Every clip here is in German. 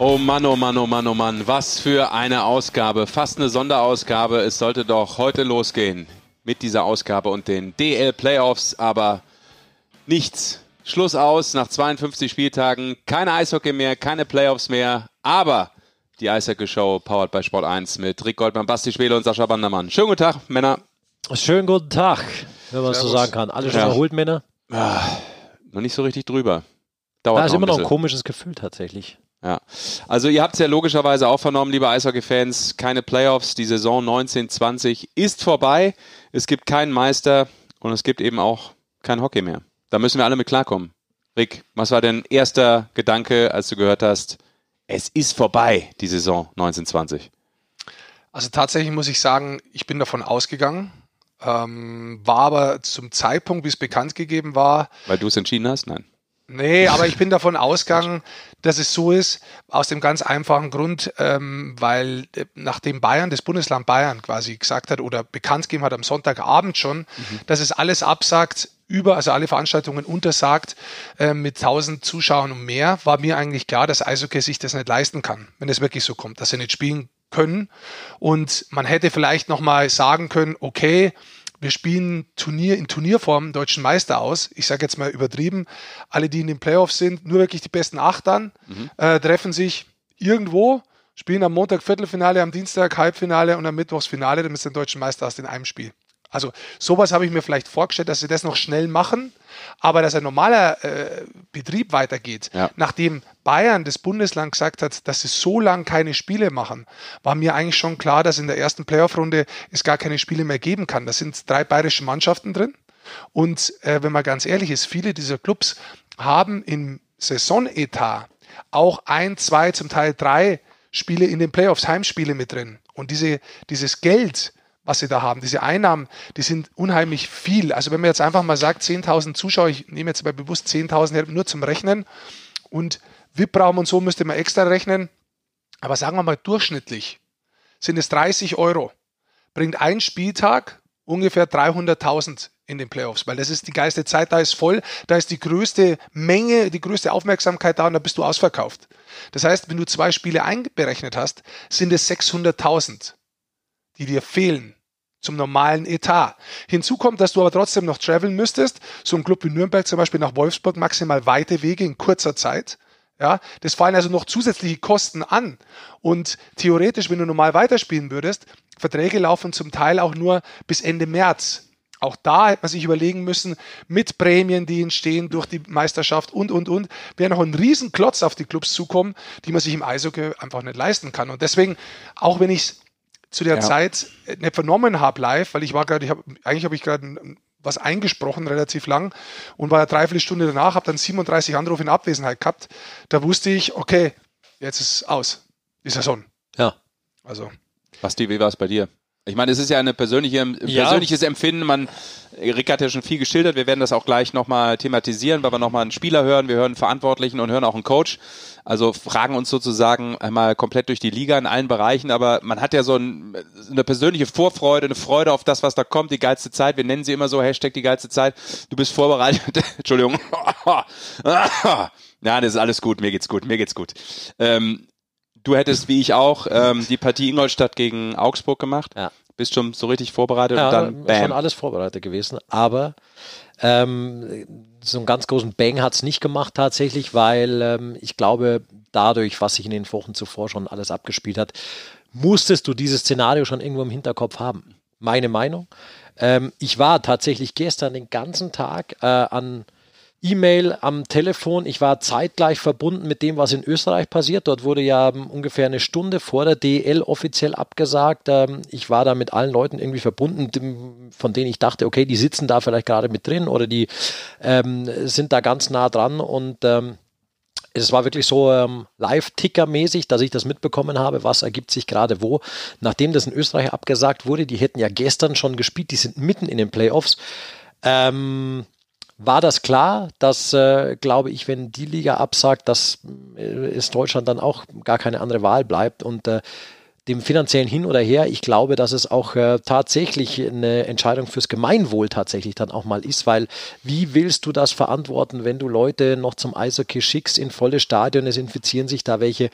Oh Mann, oh Mann, oh Mann, oh Mann, was für eine Ausgabe, fast eine Sonderausgabe. Es sollte doch heute losgehen mit dieser Ausgabe und den DL Playoffs, aber nichts. Schluss aus nach 52 Spieltagen, keine Eishockey mehr, keine Playoffs mehr, aber die Eishockey Show powered by Sport 1 mit Rick Goldmann, Basti Schwede und Sascha Bandermann. Schönen guten Tag, Männer. Schönen guten Tag, wenn man es so sagen kann. Alle schon ja. erholt, Männer? Ah, noch nicht so richtig drüber. Dauert da ist immer noch ein komisches Gefühl tatsächlich. Ja, also ihr habt es ja logischerweise auch vernommen, liebe Eishockey-Fans, keine Playoffs, die Saison 1920 ist vorbei, es gibt keinen Meister und es gibt eben auch kein Hockey mehr. Da müssen wir alle mit klarkommen. Rick, was war dein erster Gedanke, als du gehört hast, es ist vorbei, die Saison 1920? Also tatsächlich muss ich sagen, ich bin davon ausgegangen, ähm, war aber zum Zeitpunkt, wie es bekannt gegeben war. Weil du es entschieden hast? Nein. Nee, aber ich bin davon ausgegangen, dass es so ist, aus dem ganz einfachen Grund, ähm, weil äh, nachdem Bayern, das Bundesland Bayern quasi gesagt hat oder bekannt gegeben hat am Sonntagabend schon, mhm. dass es alles absagt, über, also alle Veranstaltungen untersagt äh, mit 1000 Zuschauern und mehr, war mir eigentlich klar, dass Eishockey sich das nicht leisten kann, wenn es wirklich so kommt, dass sie nicht spielen können. Und man hätte vielleicht nochmal sagen können, okay, wir spielen Turnier in Turnierform deutschen Meister aus. Ich sage jetzt mal übertrieben. Alle, die in den Playoffs sind, nur wirklich die besten acht dann, mhm. äh, treffen sich irgendwo, spielen am Montag Viertelfinale, am Dienstag Halbfinale und am Mittwochs Finale, damit du den deutschen Meister hast in einem Spiel. Also sowas habe ich mir vielleicht vorgestellt, dass sie das noch schnell machen, aber dass ein normaler äh, Betrieb weitergeht, ja. nachdem Bayern, das Bundesland, gesagt hat, dass sie so lange keine Spiele machen, war mir eigentlich schon klar, dass in der ersten Playoff-Runde es gar keine Spiele mehr geben kann. Da sind drei bayerische Mannschaften drin und äh, wenn man ganz ehrlich ist, viele dieser Clubs haben im Saisonetat auch ein, zwei, zum Teil drei Spiele in den Playoffs, Heimspiele mit drin. Und diese, dieses Geld, was sie da haben. Diese Einnahmen, die sind unheimlich viel. Also wenn man jetzt einfach mal sagt, 10.000 Zuschauer, ich nehme jetzt mal bewusst 10.000 nur zum Rechnen und VIP-Raum und so müsste man extra rechnen. Aber sagen wir mal durchschnittlich sind es 30 Euro. Bringt ein Spieltag ungefähr 300.000 in den Playoffs, weil das ist die geilste Zeit, da ist voll, da ist die größte Menge, die größte Aufmerksamkeit da und da bist du ausverkauft. Das heißt, wenn du zwei Spiele einberechnet hast, sind es 600.000, die dir fehlen zum normalen Etat. Hinzu kommt, dass du aber trotzdem noch traveln müsstest, so ein Club wie Nürnberg zum Beispiel nach Wolfsburg, maximal weite Wege in kurzer Zeit. Ja, das fallen also noch zusätzliche Kosten an. Und theoretisch, wenn du normal weiterspielen würdest, Verträge laufen zum Teil auch nur bis Ende März. Auch da hätte man sich überlegen müssen, mit Prämien, die entstehen durch die Meisterschaft und, und, und, wäre noch ein Riesenklotz auf die Clubs zukommen, die man sich im Eishockey einfach nicht leisten kann. Und deswegen, auch wenn ich es zu der ja. Zeit nicht vernommen habe live, weil ich war gerade, ich habe eigentlich habe ich gerade was eingesprochen, relativ lang, und war eine Dreiviertelstunde danach, habe dann 37 Anrufe in Abwesenheit gehabt. Da wusste ich, okay, jetzt ist aus, die Saison. Ja. Also. Basti, wie war es bei dir? Ich meine, es ist ja ein persönliche, persönliches ja. Empfinden. Man, Rick hat ja schon viel geschildert. Wir werden das auch gleich nochmal thematisieren, weil wir nochmal einen Spieler hören. Wir hören einen Verantwortlichen und hören auch einen Coach. Also fragen uns sozusagen einmal komplett durch die Liga in allen Bereichen. Aber man hat ja so ein, eine persönliche Vorfreude, eine Freude auf das, was da kommt. Die geilste Zeit. Wir nennen sie immer so. Hashtag die geilste Zeit. Du bist vorbereitet. Entschuldigung. Ja, das ist alles gut. Mir geht's gut. Mir geht's gut. Ähm, Du hättest, wie ich auch, ähm, die Partie Ingolstadt gegen Augsburg gemacht. Ja. Bist schon so richtig vorbereitet ja, und dann bam. schon alles vorbereitet gewesen. Aber ähm, so einen ganz großen Bang hat es nicht gemacht tatsächlich, weil ähm, ich glaube, dadurch, was sich in den Wochen zuvor schon alles abgespielt hat, musstest du dieses Szenario schon irgendwo im Hinterkopf haben. Meine Meinung. Ähm, ich war tatsächlich gestern den ganzen Tag äh, an E-Mail am Telefon. Ich war zeitgleich verbunden mit dem, was in Österreich passiert. Dort wurde ja ähm, ungefähr eine Stunde vor der DL offiziell abgesagt. Ähm, ich war da mit allen Leuten irgendwie verbunden, von denen ich dachte, okay, die sitzen da vielleicht gerade mit drin oder die ähm, sind da ganz nah dran und ähm, es war wirklich so ähm, Live-Ticker-mäßig, dass ich das mitbekommen habe, was ergibt sich gerade wo. Nachdem das in Österreich abgesagt wurde, die hätten ja gestern schon gespielt, die sind mitten in den Playoffs. Ähm, war das klar, dass, äh, glaube ich, wenn die Liga absagt, dass äh, es Deutschland dann auch gar keine andere Wahl bleibt. Und äh, dem finanziellen Hin oder Her, ich glaube, dass es auch äh, tatsächlich eine Entscheidung fürs Gemeinwohl tatsächlich dann auch mal ist, weil wie willst du das verantworten, wenn du Leute noch zum Eishockey schickst in volle Stadion, es infizieren sich da welche,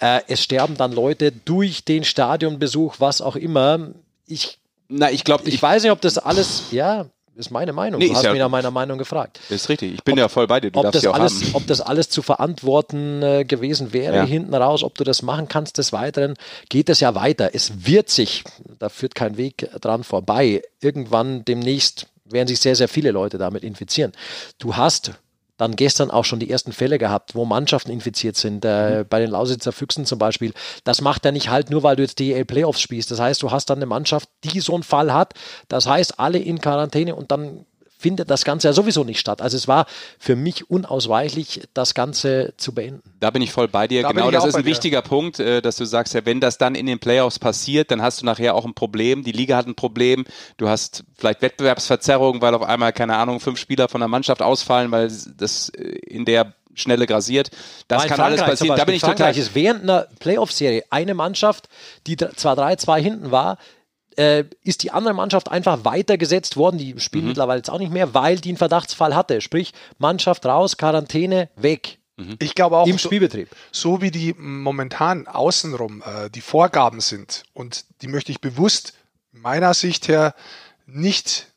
äh, es sterben dann Leute durch den Stadionbesuch, was auch immer. Ich na, ich glaube, ich, ich, weiß nicht, ob das alles, ja, ist meine Meinung. Nee, du hast ja, mich nach meiner Meinung gefragt. Ist richtig. Ich bin ob, ja voll bei dir. Du ob, das ja alles, haben. ob das alles zu verantworten äh, gewesen wäre ja. hinten raus, ob du das machen kannst des Weiteren, geht es ja weiter. Es wird sich, da führt kein Weg dran vorbei, irgendwann demnächst werden sich sehr, sehr viele Leute damit infizieren. Du hast dann gestern auch schon die ersten Fälle gehabt, wo Mannschaften infiziert sind. Äh, mhm. Bei den Lausitzer Füchsen zum Beispiel. Das macht er nicht halt nur, weil du jetzt DL Playoffs spielst. Das heißt, du hast dann eine Mannschaft, die so einen Fall hat. Das heißt, alle in Quarantäne und dann findet das Ganze ja sowieso nicht statt. Also es war für mich unausweichlich, das Ganze zu beenden. Da bin ich voll bei dir. Da genau, das ist ein wichtiger Punkt, äh, dass du sagst, ja, wenn das dann in den Playoffs passiert, dann hast du nachher auch ein Problem. Die Liga hat ein Problem. Du hast vielleicht Wettbewerbsverzerrungen, weil auf einmal, keine Ahnung, fünf Spieler von der Mannschaft ausfallen, weil das äh, in der Schnelle grasiert. Das kann Frankreich alles passieren. Da bin ich Frankreich total. ist während einer Playoff-Serie eine Mannschaft, die zwar 3-2 hinten war, äh, ist die andere Mannschaft einfach weitergesetzt worden. Die spielen mhm. mittlerweile jetzt auch nicht mehr, weil die einen Verdachtsfall hatte. Sprich, Mannschaft raus, Quarantäne, weg. Mhm. Ich glaube auch im Spielbetrieb. So, so wie die momentan außenrum äh, die Vorgaben sind und die möchte ich bewusst meiner Sicht her nicht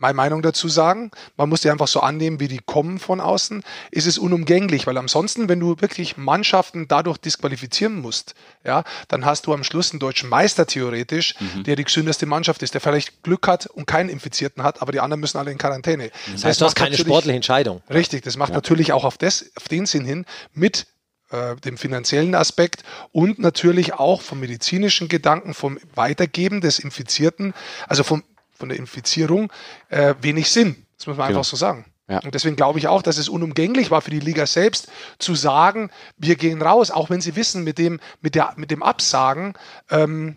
meine Meinung dazu sagen. Man muss die einfach so annehmen, wie die kommen von außen. Ist es unumgänglich, weil ansonsten, wenn du wirklich Mannschaften dadurch disqualifizieren musst, ja, dann hast du am Schluss einen deutschen Meister theoretisch, mhm. der die gesündeste Mannschaft ist, der vielleicht Glück hat und keinen Infizierten hat, aber die anderen müssen alle in Quarantäne. Das heißt, das du hast keine sportliche Entscheidung. Richtig, das macht ja. natürlich auch auf, das, auf den Sinn hin mit äh, dem finanziellen Aspekt und natürlich auch vom medizinischen Gedanken, vom Weitergeben des Infizierten, also vom von der Infizierung äh, wenig Sinn. Das muss man genau. einfach so sagen. Ja. Und deswegen glaube ich auch, dass es unumgänglich war für die Liga selbst zu sagen, wir gehen raus, auch wenn sie wissen, mit dem, mit der, mit dem Absagen, ähm,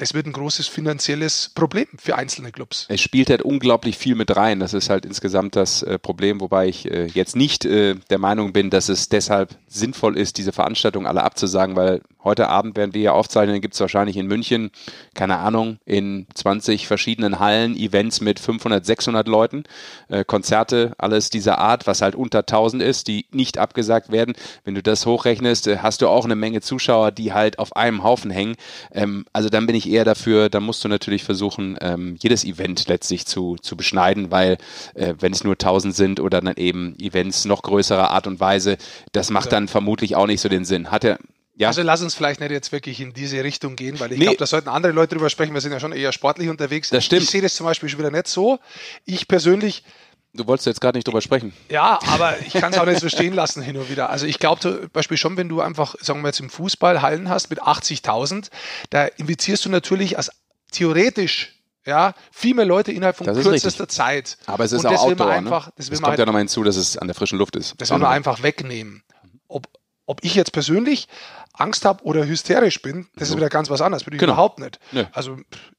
das wird ein großes finanzielles Problem für einzelne Clubs. Es spielt halt unglaublich viel mit rein. Das ist halt insgesamt das äh, Problem, wobei ich äh, jetzt nicht äh, der Meinung bin, dass es deshalb sinnvoll ist, diese Veranstaltung alle abzusagen, weil heute Abend werden wir ja aufzeichnen, gibt es wahrscheinlich in München, keine Ahnung, in 20 verschiedenen Hallen Events mit 500, 600 Leuten, äh, Konzerte, alles dieser Art, was halt unter 1000 ist, die nicht abgesagt werden. Wenn du das hochrechnest, äh, hast du auch eine Menge Zuschauer, die halt auf einem Haufen hängen. Ähm, also dann bin ich eher dafür, da musst du natürlich versuchen, ähm, jedes Event letztlich zu, zu beschneiden, weil äh, wenn es nur 1000 sind oder dann eben Events noch größerer Art und Weise, das macht dann vermutlich auch nicht so den Sinn. Hat er ja. Also lass uns vielleicht nicht jetzt wirklich in diese Richtung gehen, weil ich nee. glaube, da sollten andere Leute drüber sprechen. Wir sind ja schon eher sportlich unterwegs. Das stimmt. Ich sehe das zum Beispiel schon wieder nicht so. Ich persönlich Du wolltest jetzt gerade nicht drüber sprechen. Ja, aber ich kann es auch nicht so stehen lassen hin und wieder. Also ich glaube zum Beispiel schon, wenn du einfach, sagen wir jetzt im Fußball Hallen hast mit 80.000, da invitierst du natürlich als theoretisch ja, viel mehr Leute innerhalb von kürzester Zeit. Aber es ist und auch Outdoor, ne? einfach, ne? das, das kommt halt, ja nochmal hinzu, dass es an der frischen Luft ist. Das will man einfach wegnehmen. Ob, ob ich jetzt persönlich Angst habe oder hysterisch bin, das ist wieder ganz was anderes. Bin ich genau. überhaupt nicht. Nee. Also,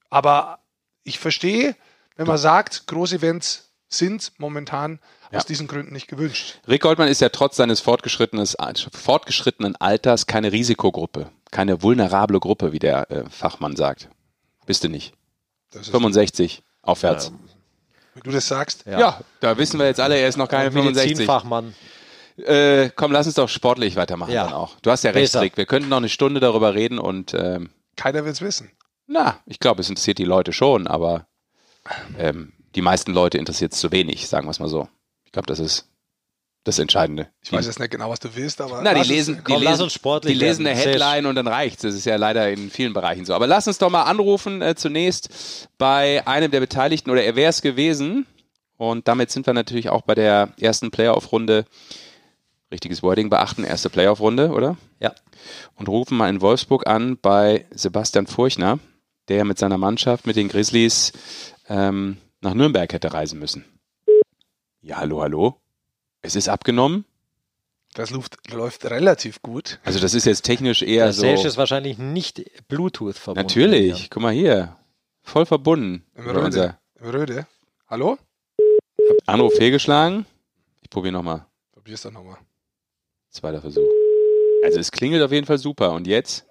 aber ich verstehe, wenn man sagt, Großevents sind momentan ja. aus diesen Gründen nicht gewünscht. Rick Goldmann ist ja trotz seines fortgeschrittenen Alters keine Risikogruppe, keine vulnerable Gruppe, wie der äh, Fachmann sagt. Bist du nicht. 65 aufwärts. Ähm, wenn du das sagst. Ja. ja. da wissen wir jetzt alle, er ist noch keine 65. Fachmann. Äh, komm, lass uns doch sportlich weitermachen ja. dann auch. Du hast ja recht, Rick. Wir könnten noch eine Stunde darüber reden und ähm, keiner will es wissen. Na, ich glaube, es interessiert die Leute schon, aber ähm, die meisten Leute interessiert es zu wenig, sagen wir es mal so. Ich glaube, das ist das Entscheidende. Ich weiß jetzt nicht genau, was du willst, aber. Na, die lesen, uns, die, komm, lesen, die lesen eine Headline und dann reicht's. Das ist ja leider in vielen Bereichen so. Aber lass uns doch mal anrufen, äh, zunächst bei einem der Beteiligten, oder er wäre es gewesen. Und damit sind wir natürlich auch bei der ersten Playoff-Runde richtiges Wording beachten, erste Playoff-Runde, oder? Ja. Und rufen mal in Wolfsburg an bei Sebastian Furchner, der mit seiner Mannschaft mit den Grizzlies ähm, nach Nürnberg hätte reisen müssen. Ja, hallo, hallo. Es ist abgenommen. Das läuft, läuft relativ gut. Also das ist jetzt technisch eher Der so. Der ist wahrscheinlich nicht Bluetooth verbunden. Natürlich. Guck mal hier. Voll verbunden. Im Röde. Im Röde. Hallo? Anruf fehlgeschlagen. Ich probiere nochmal. Probier's dann nochmal. Zweiter Versuch. Also es klingelt auf jeden Fall super. Und jetzt?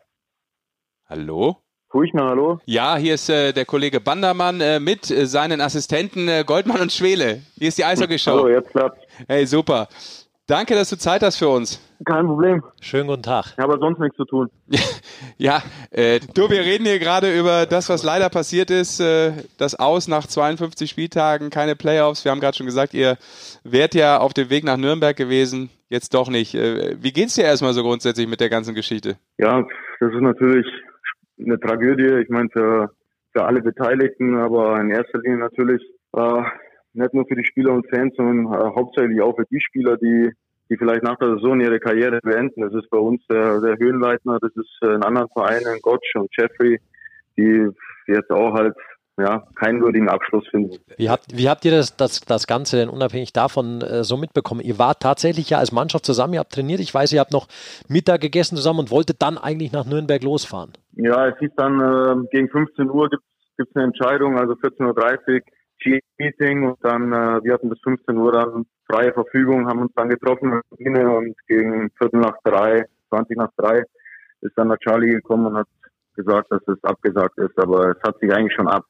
Hallo? Furchtner, hallo? Ja, hier ist äh, der Kollege Bandermann äh, mit äh, seinen Assistenten äh, Goldmann und Schwele. Hier ist die Eishockey-Show. Hallo, jetzt klappt's. Hey, super. Danke, dass du Zeit hast für uns. Kein Problem. Schönen guten Tag. Ich habe sonst nichts zu tun. ja, äh, du, wir reden hier gerade über das, was leider passiert ist. Äh, das Aus nach 52 Spieltagen, keine Playoffs. Wir haben gerade schon gesagt, ihr wärt ja auf dem Weg nach Nürnberg gewesen. Jetzt doch nicht. Äh, wie geht's dir erstmal so grundsätzlich mit der ganzen Geschichte? Ja, das ist natürlich eine Tragödie. Ich meine, für, für alle Beteiligten, aber in erster Linie natürlich äh, nicht nur für die Spieler und Fans, sondern äh, hauptsächlich auch für die Spieler, die die vielleicht nach der Saison ihre Karriere beenden. Das ist bei uns der, der Höhenleitner, das ist in anderen Vereinen, Gotch und Jeffrey, die jetzt auch halt ja, keinen würdigen Abschluss finden. Wie habt, wie habt ihr das, das, das Ganze denn unabhängig davon äh, so mitbekommen? Ihr wart tatsächlich ja als Mannschaft zusammen, ihr habt trainiert. Ich weiß, ihr habt noch Mittag gegessen zusammen und wolltet dann eigentlich nach Nürnberg losfahren. Ja, es hieß dann, äh, gegen 15 Uhr gibt es eine Entscheidung, also 14.30 Uhr Meeting und dann, äh, wir hatten bis 15 Uhr dann freie Verfügung, haben uns dann getroffen und gegen Viertel nach drei, 20 nach drei ist dann der Charlie gekommen und hat gesagt, dass es abgesagt ist, aber es hat sich eigentlich schon ab,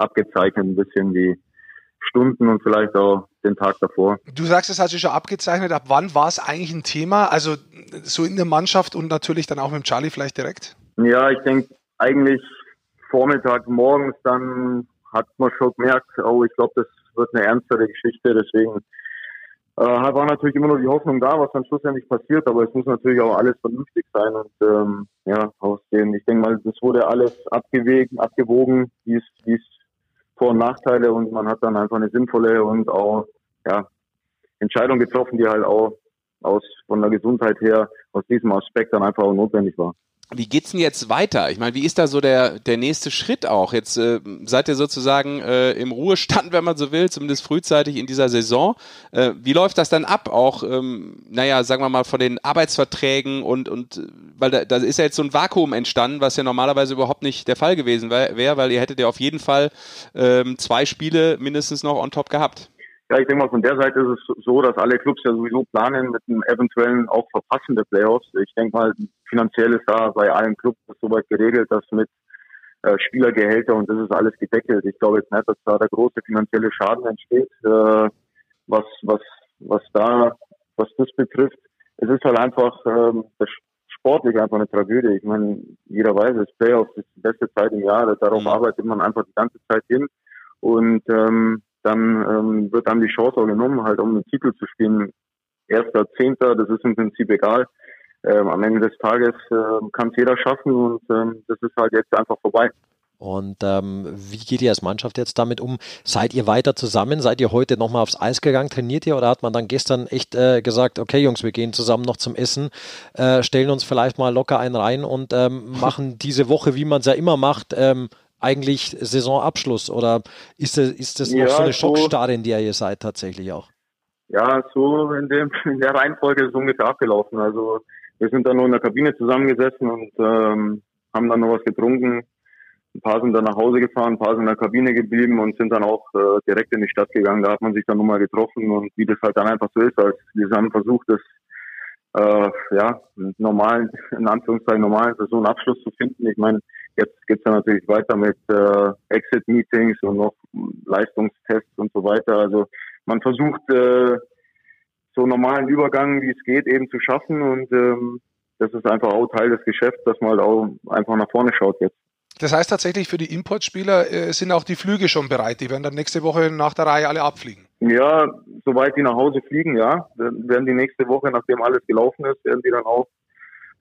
abgezeichnet, ein bisschen die Stunden und vielleicht auch den Tag davor. Du sagst, es hat sich schon abgezeichnet. Ab wann war es eigentlich ein Thema? Also so in der Mannschaft und natürlich dann auch mit Charlie vielleicht direkt? Ja, ich denke eigentlich Vormittag, morgens dann hat man schon gemerkt, oh, ich glaube, das wird eine ernstere Geschichte. Deswegen äh, war natürlich immer nur die Hoffnung da, was dann schlussendlich passiert, aber es muss natürlich auch alles vernünftig sein und ähm, ja, aus dem, ich denke mal, das wurde alles abgewegt, abgewogen, wie es, wie es Vor- und Nachteile und man hat dann einfach eine sinnvolle und auch ja, Entscheidung getroffen, die halt auch aus von der Gesundheit her aus diesem Aspekt dann einfach auch notwendig war. Wie geht's denn jetzt weiter? Ich meine, wie ist da so der, der nächste Schritt auch? Jetzt äh, seid ihr sozusagen äh, im Ruhestand, wenn man so will, zumindest frühzeitig in dieser Saison. Äh, wie läuft das dann ab? Auch, ähm, naja, sagen wir mal, von den Arbeitsverträgen und, und weil da, da ist ja jetzt so ein Vakuum entstanden, was ja normalerweise überhaupt nicht der Fall gewesen wäre, weil ihr hättet ja auf jeden Fall ähm, zwei Spiele mindestens noch on top gehabt. Ja, ich denke mal, von der Seite ist es so, dass alle Clubs ja sowieso planen mit einem eventuellen auch Verpassen der Playoffs. Ich denke mal, finanziell ist da bei allen Clubs soweit geregelt, dass mit äh, Spielergehälter und das ist alles gedeckelt. Ich glaube jetzt nicht, dass da der große finanzielle Schaden entsteht, äh, was, was, was da, was das betrifft. Es ist halt einfach ähm, das sportlich einfach eine Tragödie. Ich meine, jeder weiß es, Playoffs ist die beste Zeit im Jahr, darauf mhm. arbeitet man einfach die ganze Zeit hin. Und ähm, dann ähm, wird dann die Chance auch genommen, halt um den Titel zu spielen. Erster, Zehnter, das ist im Prinzip egal. Ähm, am Ende des Tages äh, kann es jeder schaffen und ähm, das ist halt jetzt einfach vorbei. Und ähm, wie geht ihr als Mannschaft jetzt damit um? Seid ihr weiter zusammen? Seid ihr heute nochmal aufs Eis gegangen? Trainiert ihr oder hat man dann gestern echt äh, gesagt, okay Jungs, wir gehen zusammen noch zum Essen, äh, stellen uns vielleicht mal locker einen rein und ähm, machen diese Woche, wie man es ja immer macht, ähm, eigentlich Saisonabschluss oder ist das, ist das noch so eine Schockstarre, in der ihr seid tatsächlich auch? Ja, so in, dem, in der Reihenfolge ist es ungefähr abgelaufen. Also wir sind dann nur in der Kabine zusammengesessen und ähm, haben dann noch was getrunken. Ein paar sind dann nach Hause gefahren, ein paar sind in der Kabine geblieben und sind dann auch äh, direkt in die Stadt gegangen. Da hat man sich dann nochmal getroffen und wie das halt dann einfach so ist, als wir haben versucht, das äh, ja, normalen, in Anführungszeichen normalen Saisonabschluss zu finden. Ich meine, Jetzt geht's dann natürlich weiter mit äh, Exit-Meetings und noch Leistungstests und so weiter. Also man versucht äh, so normalen Übergang, wie es geht, eben zu schaffen und ähm, das ist einfach auch Teil des Geschäfts, dass man halt auch einfach nach vorne schaut jetzt. Das heißt tatsächlich, für die Importspieler äh, sind auch die Flüge schon bereit. Die werden dann nächste Woche nach der Reihe alle abfliegen. Ja, soweit die nach Hause fliegen, ja. Dann werden die nächste Woche, nachdem alles gelaufen ist, werden die dann auch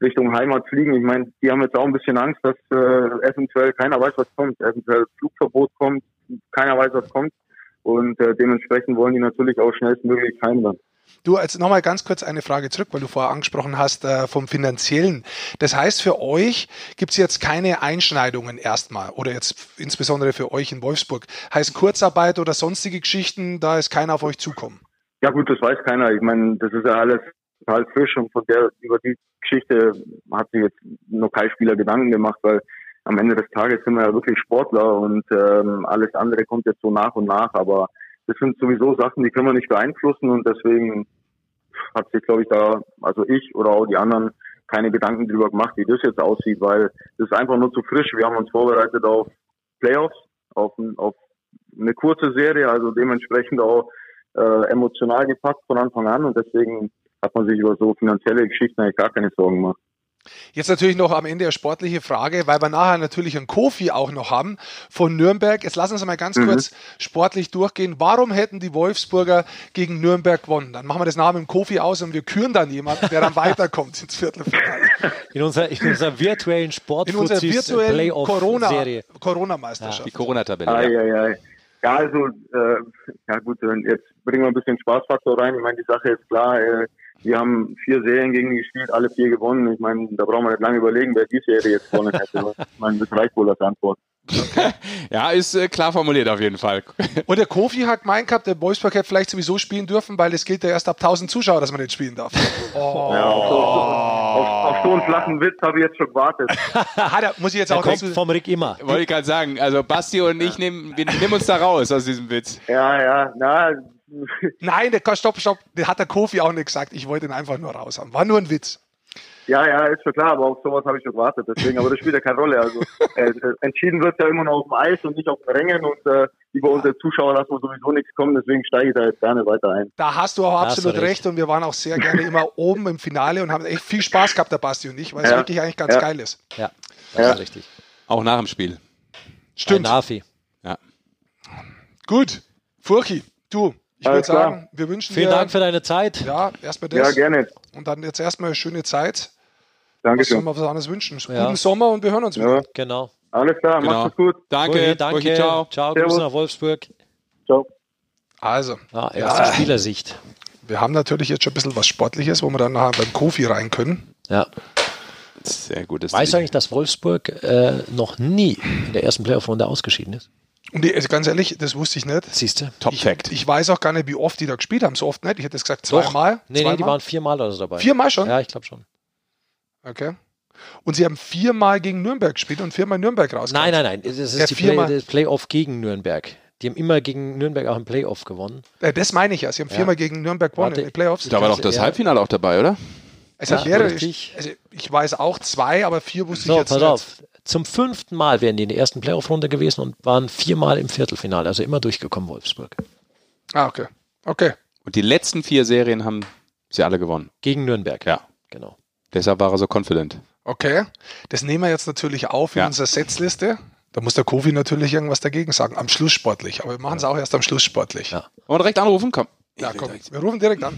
Richtung Heimat fliegen. Ich meine, die haben jetzt auch ein bisschen Angst, dass äh, eventuell keiner weiß, was kommt. Eventuell Flugverbot kommt, keiner weiß, was kommt. Und äh, dementsprechend wollen die natürlich auch schnellstmöglich heim dann. Du, jetzt nochmal ganz kurz eine Frage zurück, weil du vorher angesprochen hast äh, vom Finanziellen. Das heißt, für euch gibt es jetzt keine Einschneidungen erstmal oder jetzt insbesondere für euch in Wolfsburg. Heißt Kurzarbeit oder sonstige Geschichten, da ist keiner auf euch zukommen? Ja gut, das weiß keiner. Ich meine, das ist ja alles total frisch und von der über die Geschichte hat sich jetzt noch kein Spieler Gedanken gemacht, weil am Ende des Tages sind wir ja wirklich Sportler und ähm, alles andere kommt jetzt so nach und nach, aber das sind sowieso Sachen, die können wir nicht beeinflussen und deswegen hat sich, glaube ich, da, also ich oder auch die anderen keine Gedanken darüber gemacht, wie das jetzt aussieht, weil das ist einfach nur zu frisch. Wir haben uns vorbereitet auf Playoffs, auf, auf eine kurze Serie, also dementsprechend auch äh, emotional gepackt von Anfang an und deswegen hat man sich über so finanzielle Geschichten eigentlich gar keine Sorgen gemacht. Jetzt natürlich noch am Ende eine sportliche Frage, weil wir nachher natürlich einen Kofi auch noch haben von Nürnberg. Jetzt lassen Sie mal ganz mhm. kurz sportlich durchgehen. Warum hätten die Wolfsburger gegen Nürnberg gewonnen? Dann machen wir das nachher mit dem Kofi aus und wir küren dann jemanden, der dann weiterkommt ins Viertelfinale. In unserer, in unserer virtuellen Sport In unserer virtuellen Corona-Meisterschaft. Corona ja, die Corona-Tabelle. Ja. ja, also, äh, ja gut, jetzt bringen wir ein bisschen Spaßfaktor rein. Ich meine, die Sache ist klar, äh, wir haben vier Serien gegen die gespielt, alle vier gewonnen. Ich meine, da brauchen wir nicht lange überlegen, wer die Serie jetzt gewonnen hätte. Ich meine, das reicht wohl als Antwort. Okay. ja, ist äh, klar formuliert auf jeden Fall. Und der Kofi hat gemeint gehabt, der Wolfsburg hätte vielleicht sowieso spielen dürfen, weil es gilt ja erst ab 1000 Zuschauer, dass man nicht spielen darf. Oh. Ja, auf, so, auf, auf, so einen flachen Witz habe ich jetzt schon gewartet. hat er, muss ich jetzt der auch kommt vom Rick immer. Wollte ich gerade sagen, also Basti und ich nehmen, wir nehmen uns da raus aus diesem Witz. Ja, ja, na, Nein, der, stopp, stopp, der hat der Kofi auch nicht gesagt. Ich wollte ihn einfach nur raus haben. War nur ein Witz. Ja, ja, ist schon klar, aber auf sowas habe ich schon gewartet. Deswegen, aber das spielt ja keine Rolle. Also äh, entschieden wird ja immer noch auf dem Eis und nicht auf den Rängen und äh, über unsere Zuschauer lassen wir sowieso nichts kommen. Deswegen steige ich da jetzt gerne weiter ein. Da hast du auch absolut recht. recht. und wir waren auch sehr gerne immer oben im Finale und haben echt viel Spaß gehabt, der Basti und ich, weil es wirklich eigentlich ganz ja. geil ist. Ja, das ja. ist richtig. Auch nach dem Spiel. Stimmt. Ein Nafi. Ja. Gut. Furchi, du, ich würde sagen, wir wünschen Vielen dir, Dank für deine Zeit. Ja, erstmal das. Ja, gerne. Und dann jetzt erstmal eine schöne Zeit. Danke was soll man was anderes wünschen? Ja. Guten Sommer und wir hören uns ja. wieder. Genau. Alles klar, genau. macht's gut. Danke, okay, danke. Okay, ciao. Ciao, Grüße nach Wolfsburg. Ciao. Also. Ja, erste ja. Spielersicht. Wir haben natürlich jetzt schon ein bisschen was Sportliches, wo wir dann nachher beim Kofi rein können. Ja. Sehr gut. Weißt du eigentlich, dass Wolfsburg äh, noch nie in der ersten Playoff-Runde ausgeschieden ist? Und die, also ganz ehrlich, das wusste ich nicht. Siehst du? Top Fact. Ich, ich, weiß auch gar nicht, wie oft die da gespielt haben. So oft nicht. Ich hätte es gesagt zweimal. Nee, zweimal. nee, die waren viermal oder so dabei. Viermal schon? Ja, ich glaube schon. Okay. Und sie haben viermal gegen Nürnberg gespielt und viermal Nürnberg raus. Nein, nein, nein. Das ist ja, die Play, Playoff gegen Nürnberg. Die haben immer gegen Nürnberg auch im Playoff gewonnen. Äh, das meine ich ja. Sie haben viermal gegen Nürnberg gewonnen Warte, in den Playoffs. Da war doch das ja. Halbfinale auch dabei, oder? Also, ja, wäre, ich, also ich weiß auch zwei, aber vier wusste so, ich jetzt pass nicht. Auf. Zum fünften Mal wären die in der ersten Playoff-Runde gewesen und waren viermal im Viertelfinale, also immer durchgekommen, Wolfsburg. Ah, okay. Okay. Und die letzten vier Serien haben sie alle gewonnen. Gegen Nürnberg. Ja. Genau. Deshalb war er so confident. Okay. Das nehmen wir jetzt natürlich auf in ja. unserer Setzliste. Da muss der Kofi natürlich irgendwas dagegen sagen. Am Schluss sportlich. Aber wir machen es auch erst am Schluss sportlich. Ja. Wollen wir direkt anrufen? Komm. Ja, komm. Wir rufen direkt an.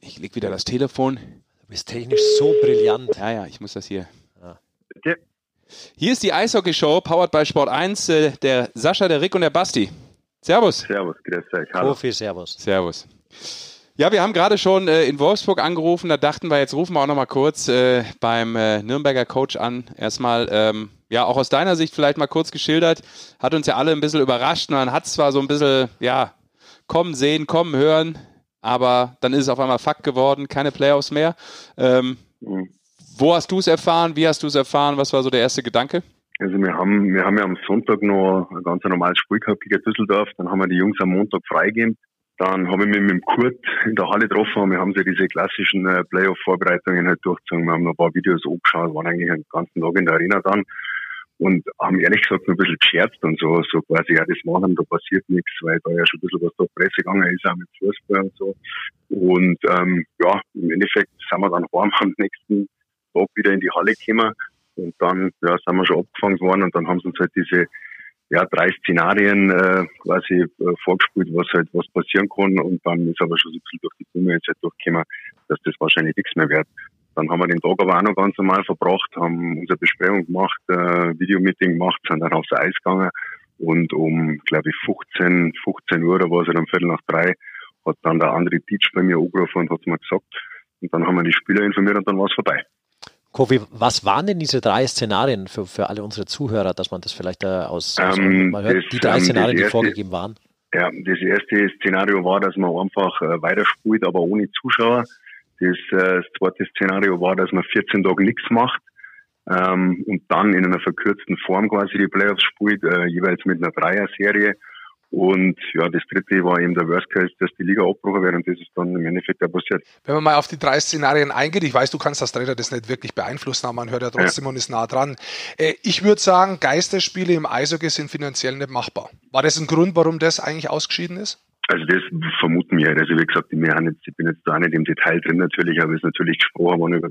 Ich leg wieder das Telefon. Du bist technisch so brillant. Ja, ja, ich muss das hier. Okay. Hier ist die Eishockey-Show, powered by Sport 1. Äh, der Sascha, der Rick und der Basti. Servus. Servus, grüß euch. Hallo. Profi, servus. Servus. Ja, wir haben gerade schon äh, in Wolfsburg angerufen. Da dachten wir, jetzt rufen wir auch noch mal kurz äh, beim äh, Nürnberger Coach an. Erstmal, ähm, ja, auch aus deiner Sicht vielleicht mal kurz geschildert. Hat uns ja alle ein bisschen überrascht. Man hat zwar so ein bisschen, ja, kommen sehen, kommen hören, aber dann ist es auf einmal Fakt geworden, keine Playoffs mehr. Ähm, mhm. Wo hast du es erfahren? Wie hast du es erfahren? Was war so der erste Gedanke? Also wir haben, wir haben ja am Sonntag noch ein ganz normales Spiel gehabt gegen Düsseldorf. Dann haben wir die Jungs am Montag freigegeben. Dann habe ich mich mit dem Kurt in der Halle getroffen und wir haben so diese klassischen äh, Playoff-Vorbereitungen halt durchgezogen. Wir haben noch ein paar Videos angeschaut, waren eigentlich den ganzen Tag in der Arena dann und haben ehrlich gesagt noch ein bisschen gescherzt und so, so quasi, ja, das machen, da passiert nichts, weil da ja schon ein bisschen was durch Presse gegangen ist, auch mit Fußball und so. Und ähm, ja, im Endeffekt sind wir dann heim am nächsten Tag wieder in die Halle gekommen und dann ja, sind wir schon abgefangen worden und dann haben sie uns halt diese ja, drei Szenarien äh, quasi äh, vorgespielt, was halt was passieren kann und dann ist aber schon so ein bisschen durch die Summe jetzt halt durchgekommen, dass das wahrscheinlich nichts mehr wird. Dann haben wir den Tag aber auch noch ganz normal verbracht, haben unsere Besprechung gemacht, äh, Videomeeting gemacht, sind dann aufs Eis gegangen und um, glaube ich, 15, 15 Uhr oder was, oder um Viertel nach drei, hat dann der andere Teach bei mir angerufen und hat mir gesagt, und dann haben wir die Spieler informiert und dann war es vorbei. Kofi, was waren denn diese drei Szenarien für, für alle unsere Zuhörer, dass man das vielleicht äh, aus, aus ähm, mal hört, das, die drei ähm, Szenarien, erste, die vorgegeben waren? Ja, das erste Szenario war, dass man einfach äh, weiterspielt, aber ohne Zuschauer. Das, äh, das zweite Szenario war, dass man 14 Tage nichts macht ähm, und dann in einer verkürzten Form quasi die Playoffs spielt, äh, jeweils mit einer Dreier-Serie. Und ja, das dritte war eben der Worst Case, dass die Liga abgebrochen wird und das ist dann im Endeffekt auch passiert. Wenn man mal auf die drei Szenarien eingeht, ich weiß, du kannst als Trainer das nicht wirklich beeinflussen, aber man hört ja trotzdem ja. und ist nah dran. Äh, ich würde sagen, Geisterspiele im Eishockey sind finanziell nicht machbar. War das ein Grund, warum das eigentlich ausgeschieden ist? Also das vermuten wir. Also wie gesagt, ich bin jetzt da nicht im Detail drin natürlich, aber es ist natürlich gesprochen worden über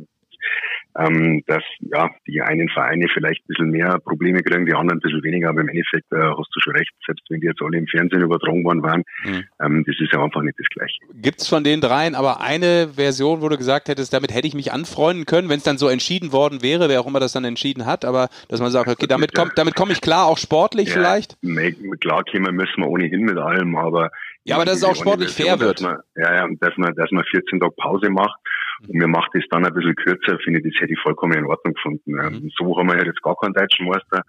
ähm, dass ja die einen Vereine vielleicht ein bisschen mehr Probleme kriegen, die anderen ein bisschen weniger, aber im Endeffekt äh, hast du schon recht, selbst wenn die jetzt alle im Fernsehen übertragen worden waren, mhm. ähm, das ist ja einfach nicht das Gleiche. Gibt es von den dreien aber eine Version, wo du gesagt hättest, damit hätte ich mich anfreunden können, wenn es dann so entschieden worden wäre, wer auch immer das dann entschieden hat, aber dass man sagt, okay, damit komme damit komm ich klar, auch sportlich ja, vielleicht? Klar kommen müssen wir ohnehin mit allem, aber ja, aber dass es auch sportlich fair wird. Man, ja, ja, dass man, dass man 14 Tage Pause macht und mir macht es dann ein bisschen kürzer, finde ich, das hätte ich vollkommen in Ordnung gefunden. Mhm. So haben wir ja jetzt gar keinen deutschen Meister.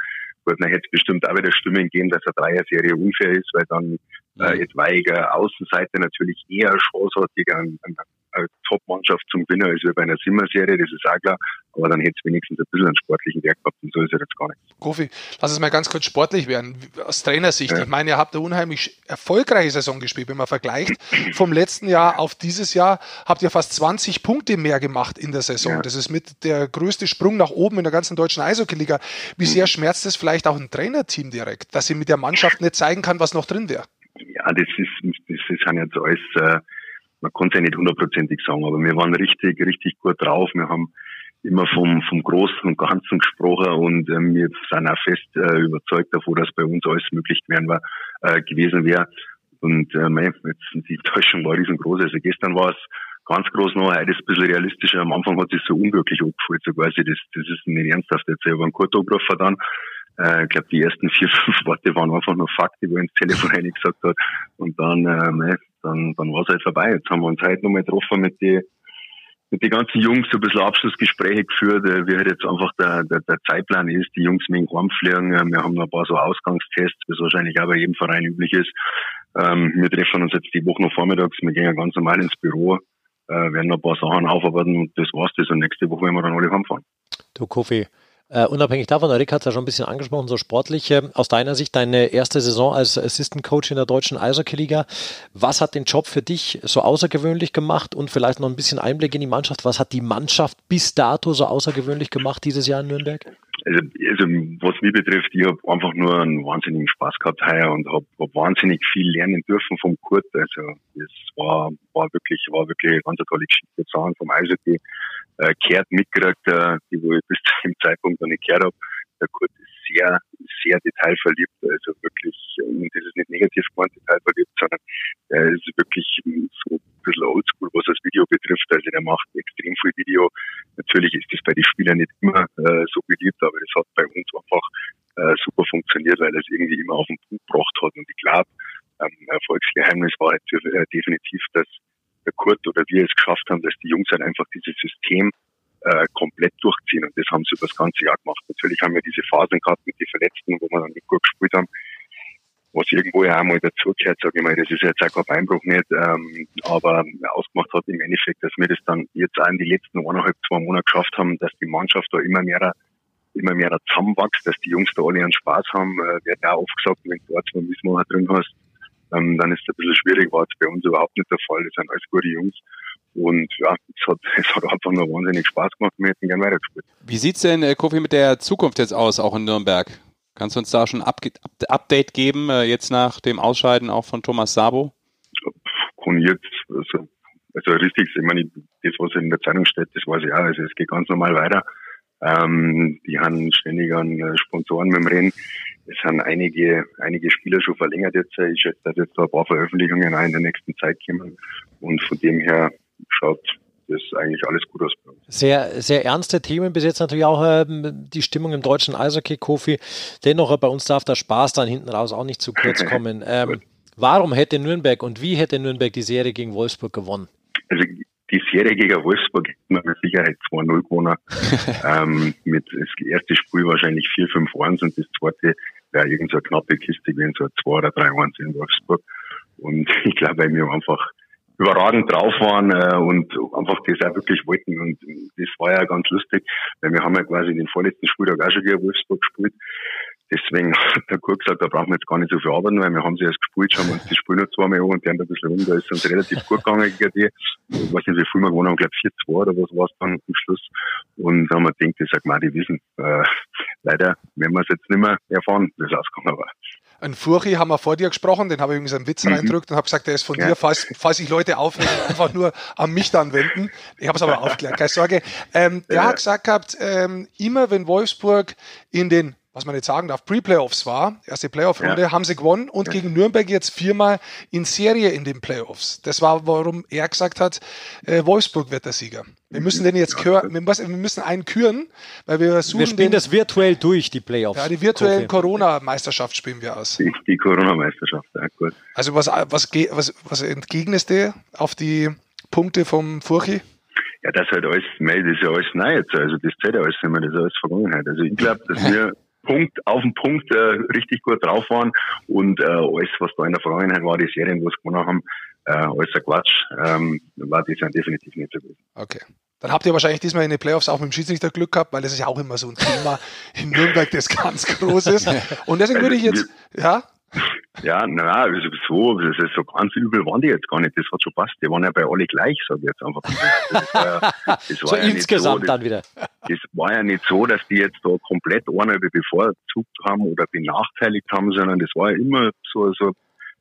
Gut, dann hätte es bestimmt auch wieder Stimmen geben, dass eine Dreier-Serie unfair ist, weil dann äh, mhm. etwaige Außenseite natürlich eher Chance hat gegen einen, einen eine Top-Mannschaft zum Gewinner als bei einer Simmer-Serie, das ist auch klar. Aber dann hätte es wenigstens ein bisschen einen sportlichen Wert gehabt und so ist er jetzt gar nicht. Kofi, lass es mal ganz kurz sportlich werden. Aus Trainersicht, ja. ich meine, ihr habt eine unheimlich erfolgreiche Saison gespielt. Wenn man vergleicht vom letzten Jahr auf dieses Jahr, habt ihr fast 20 Punkte mehr gemacht in der Saison. Ja. Das ist mit der größte Sprung nach oben in der ganzen deutschen Eishockey-Liga. Wie sehr schmerzt es vielleicht auch ein Trainerteam direkt, dass sie mit der Mannschaft nicht zeigen kann, was noch drin wäre? Ja, das ist, das ist jetzt alles, äh, man konnte ja nicht hundertprozentig sagen, aber wir waren richtig, richtig gut drauf. Wir haben immer vom, vom Großen und Ganzen gesprochen und ähm, wir sind auch fest äh, überzeugt davon, dass bei uns alles möglich gewesen, äh, gewesen wäre. Und äh, mei, jetzt die Täuschung war riesengroß. Also gestern war es ganz groß noch, heute ist es ein bisschen realistischer. Am Anfang hat es so unwirklich angefühlt, so quasi, das, das ist nicht ernsthaft jetzt. Ich habe einen Kurt angerufen dann, äh, ich glaube, die ersten vier, fünf Worte waren einfach nur Fakten, wo er ins Telefon gesagt hat. Und dann, äh, dann, dann war es halt vorbei. Jetzt haben wir uns heute nochmal getroffen mit den mit den ganzen Jungs so ein bisschen Abschlussgespräche geführt, äh, wie halt jetzt einfach der, der, der Zeitplan ist. Die Jungs müssen heimfliegen. Wir haben noch ein paar so Ausgangstests, was wahrscheinlich auch bei jedem Verein üblich ist. Ähm, wir treffen uns jetzt die Woche noch vormittags. Wir gehen ganz normal ins Büro, äh, werden noch ein paar Sachen aufarbeiten und das war's das. Und nächste Woche werden wir dann alle heimfahren. Du Kofi, Uh, unabhängig davon, Rick hat es ja schon ein bisschen angesprochen, so sportlich. Äh, aus deiner Sicht, deine erste Saison als Assistant Coach in der deutschen Eishockey-Liga. Was hat den Job für dich so außergewöhnlich gemacht und vielleicht noch ein bisschen Einblick in die Mannschaft? Was hat die Mannschaft bis dato so außergewöhnlich gemacht dieses Jahr in Nürnberg? Also, also was mich betrifft, ich habe einfach nur einen wahnsinnigen Spaß gehabt heuer und habe hab wahnsinnig viel lernen dürfen vom Kurt. Also es war, war wirklich, war wirklich eine ganz tolle Geschichte zu sagen vom Eishockey äh, kehrt mitgekriegt, äh, die wo ich bis zu dem Zeitpunkt noch nicht gehört habe. Der Kurt ist sehr, sehr detailverliebt, also wirklich, und das ist nicht negativ gemeint, detailverliebt, sondern er ist wirklich so ein bisschen oldschool, was das Video betrifft. Also der macht extrem viel Video. Natürlich ist das bei den Spielern nicht immer äh, so beliebt, aber das hat bei uns einfach äh, super funktioniert, weil er es irgendwie immer auf den Punkt gebracht hat. Und ich glaube, ähm, Erfolgsgeheimnis war halt äh, definitiv, dass der Kurt oder wir es geschafft haben, dass die Jungs halt einfach dieses System äh, komplett durchziehen. Und das haben sie über das ganze Jahr gemacht. Natürlich haben wir diese Phasen gehabt mit den Verletzten, wo wir dann nicht gut gespielt haben. Was irgendwo ja einmal dazugehört, sage ich mal, das ist jetzt auch kein Beinbruch nicht, ähm, aber ausgemacht hat im Endeffekt, dass wir das dann jetzt auch in die letzten eineinhalb, zwei Monate geschafft haben, dass die Mannschaft da immer mehr immer mehr zusammenwächst, dass die Jungs da alle einen Spaß haben, äh, wird auch oft gesagt, wenn du dort zwei Missmacher drin hast, ähm, dann ist es ein bisschen schwierig, war es bei uns überhaupt nicht der Fall. Das sind alles gute Jungs. Und ja, es hat, es hat einfach nur wahnsinnig Spaß gemacht wir hätten gerne weitergespielt. Wie sieht es denn, äh, Kofi, mit der Zukunft jetzt aus, auch in Nürnberg? Kannst du uns da schon ein Update geben, äh, jetzt nach dem Ausscheiden auch von Thomas Sabo? Kann jetzt, also, also richtig, ich meine, das, was in der Zeitung steht, das weiß ich auch. Also es geht ganz normal weiter. Ähm, die haben ständig an äh, Sponsoren mit dem Rennen es sind einige, einige Spieler schon verlängert jetzt. Ich schätze, dass jetzt da ein paar Veröffentlichungen in der nächsten Zeit kommen. Und von dem her schaut das eigentlich alles gut aus. Sehr, sehr ernste Themen bis jetzt natürlich auch ähm, die Stimmung im deutschen Eishockey, Kofi. Dennoch bei uns darf der Spaß dann hinten raus auch nicht zu kurz kommen. Ähm, warum hätte Nürnberg und wie hätte Nürnberg die Serie gegen Wolfsburg gewonnen? Serie gegen Wolfsburg hätten wir mit Sicherheit 2-0 gewonnen. ähm, mit das erste Spiel wahrscheinlich 4-5-1 und das zweite wäre irgend so knappe Kiste gewesen, so ein 2 oder 3-1 in Wolfsburg. Und ich glaube, weil wir einfach überragend drauf waren äh, und einfach das auch wirklich wollten. Und das war ja ganz lustig, weil wir haben ja quasi den vorletzten Spieltag auch schon gegen Wolfsburg gespielt deswegen hat der Kurt gesagt, da brauchen wir jetzt gar nicht so viel arbeiten, weil wir haben sie erst gespielt, schauen wir uns die Spiele noch zweimal an und die haben ein bisschen rum, da ist uns relativ gut gegangen gegen die. Ich weiß nicht, wie viel wir gewonnen haben, glaube 4-2 oder was war es dann am Schluss. Und da haben wir gedacht, ich sag mal, die wissen, äh, leider werden wir es jetzt nicht mehr erfahren, wie es ausgegangen war. Ein Furchi haben wir vor dir gesprochen, den habe ich übrigens einen Witz mhm. reindrückt und habe gesagt, der ist von ja. dir, falls, falls sich Leute aufregen, einfach nur an mich dann wenden. Ich habe es aber aufgeklärt, keine Sorge. Ähm, der ja. hat gesagt gehabt, ähm, immer wenn Wolfsburg in den was man jetzt sagen darf, Pre-Playoffs war, erste Playoff-Runde, ja. haben sie gewonnen und ja. gegen Nürnberg jetzt viermal in Serie in den Playoffs. Das war, warum er gesagt hat, äh, Wolfsburg wird der Sieger. Wir müssen den jetzt ja. wir müssen einen küren, weil wir suchen Wir spielen den, das virtuell durch, die Playoffs. Ja, die virtuelle Corona-Meisterschaft spielen wir aus. Die, die Corona-Meisterschaft, ja gut. Also was, was, was, was entgegnest du auf die Punkte vom Furchi? Ja, das halt alles, mei, das ist ja alles neu jetzt, also das zählt ja alles nicht mehr, das ist alles Vergangenheit. Also ich glaube, dass wir Punkt auf den Punkt äh, richtig gut drauf waren und äh, alles, was da in der Vergangenheit war, die Serien, wo es gewonnen haben, äh, alles ein Quatsch, ähm, war das definitiv nicht so gut. Okay. Dann habt ihr wahrscheinlich diesmal in den Playoffs auch mit dem Schiedsrichter Glück gehabt, weil das ist ja auch immer so ein Thema in Nürnberg, das ganz groß ist. Und deswegen würde ich jetzt, ja? Ja, na, also so, das ist so ganz übel waren die jetzt gar nicht. Das hat schon passt. Die waren ja bei alle gleich, sag ich jetzt einfach. Das war ja, das war so ja insgesamt so, das, dann wieder. Das war ja nicht so, dass die jetzt da komplett einer bevorzugt haben oder benachteiligt haben, sondern das war ja immer so, so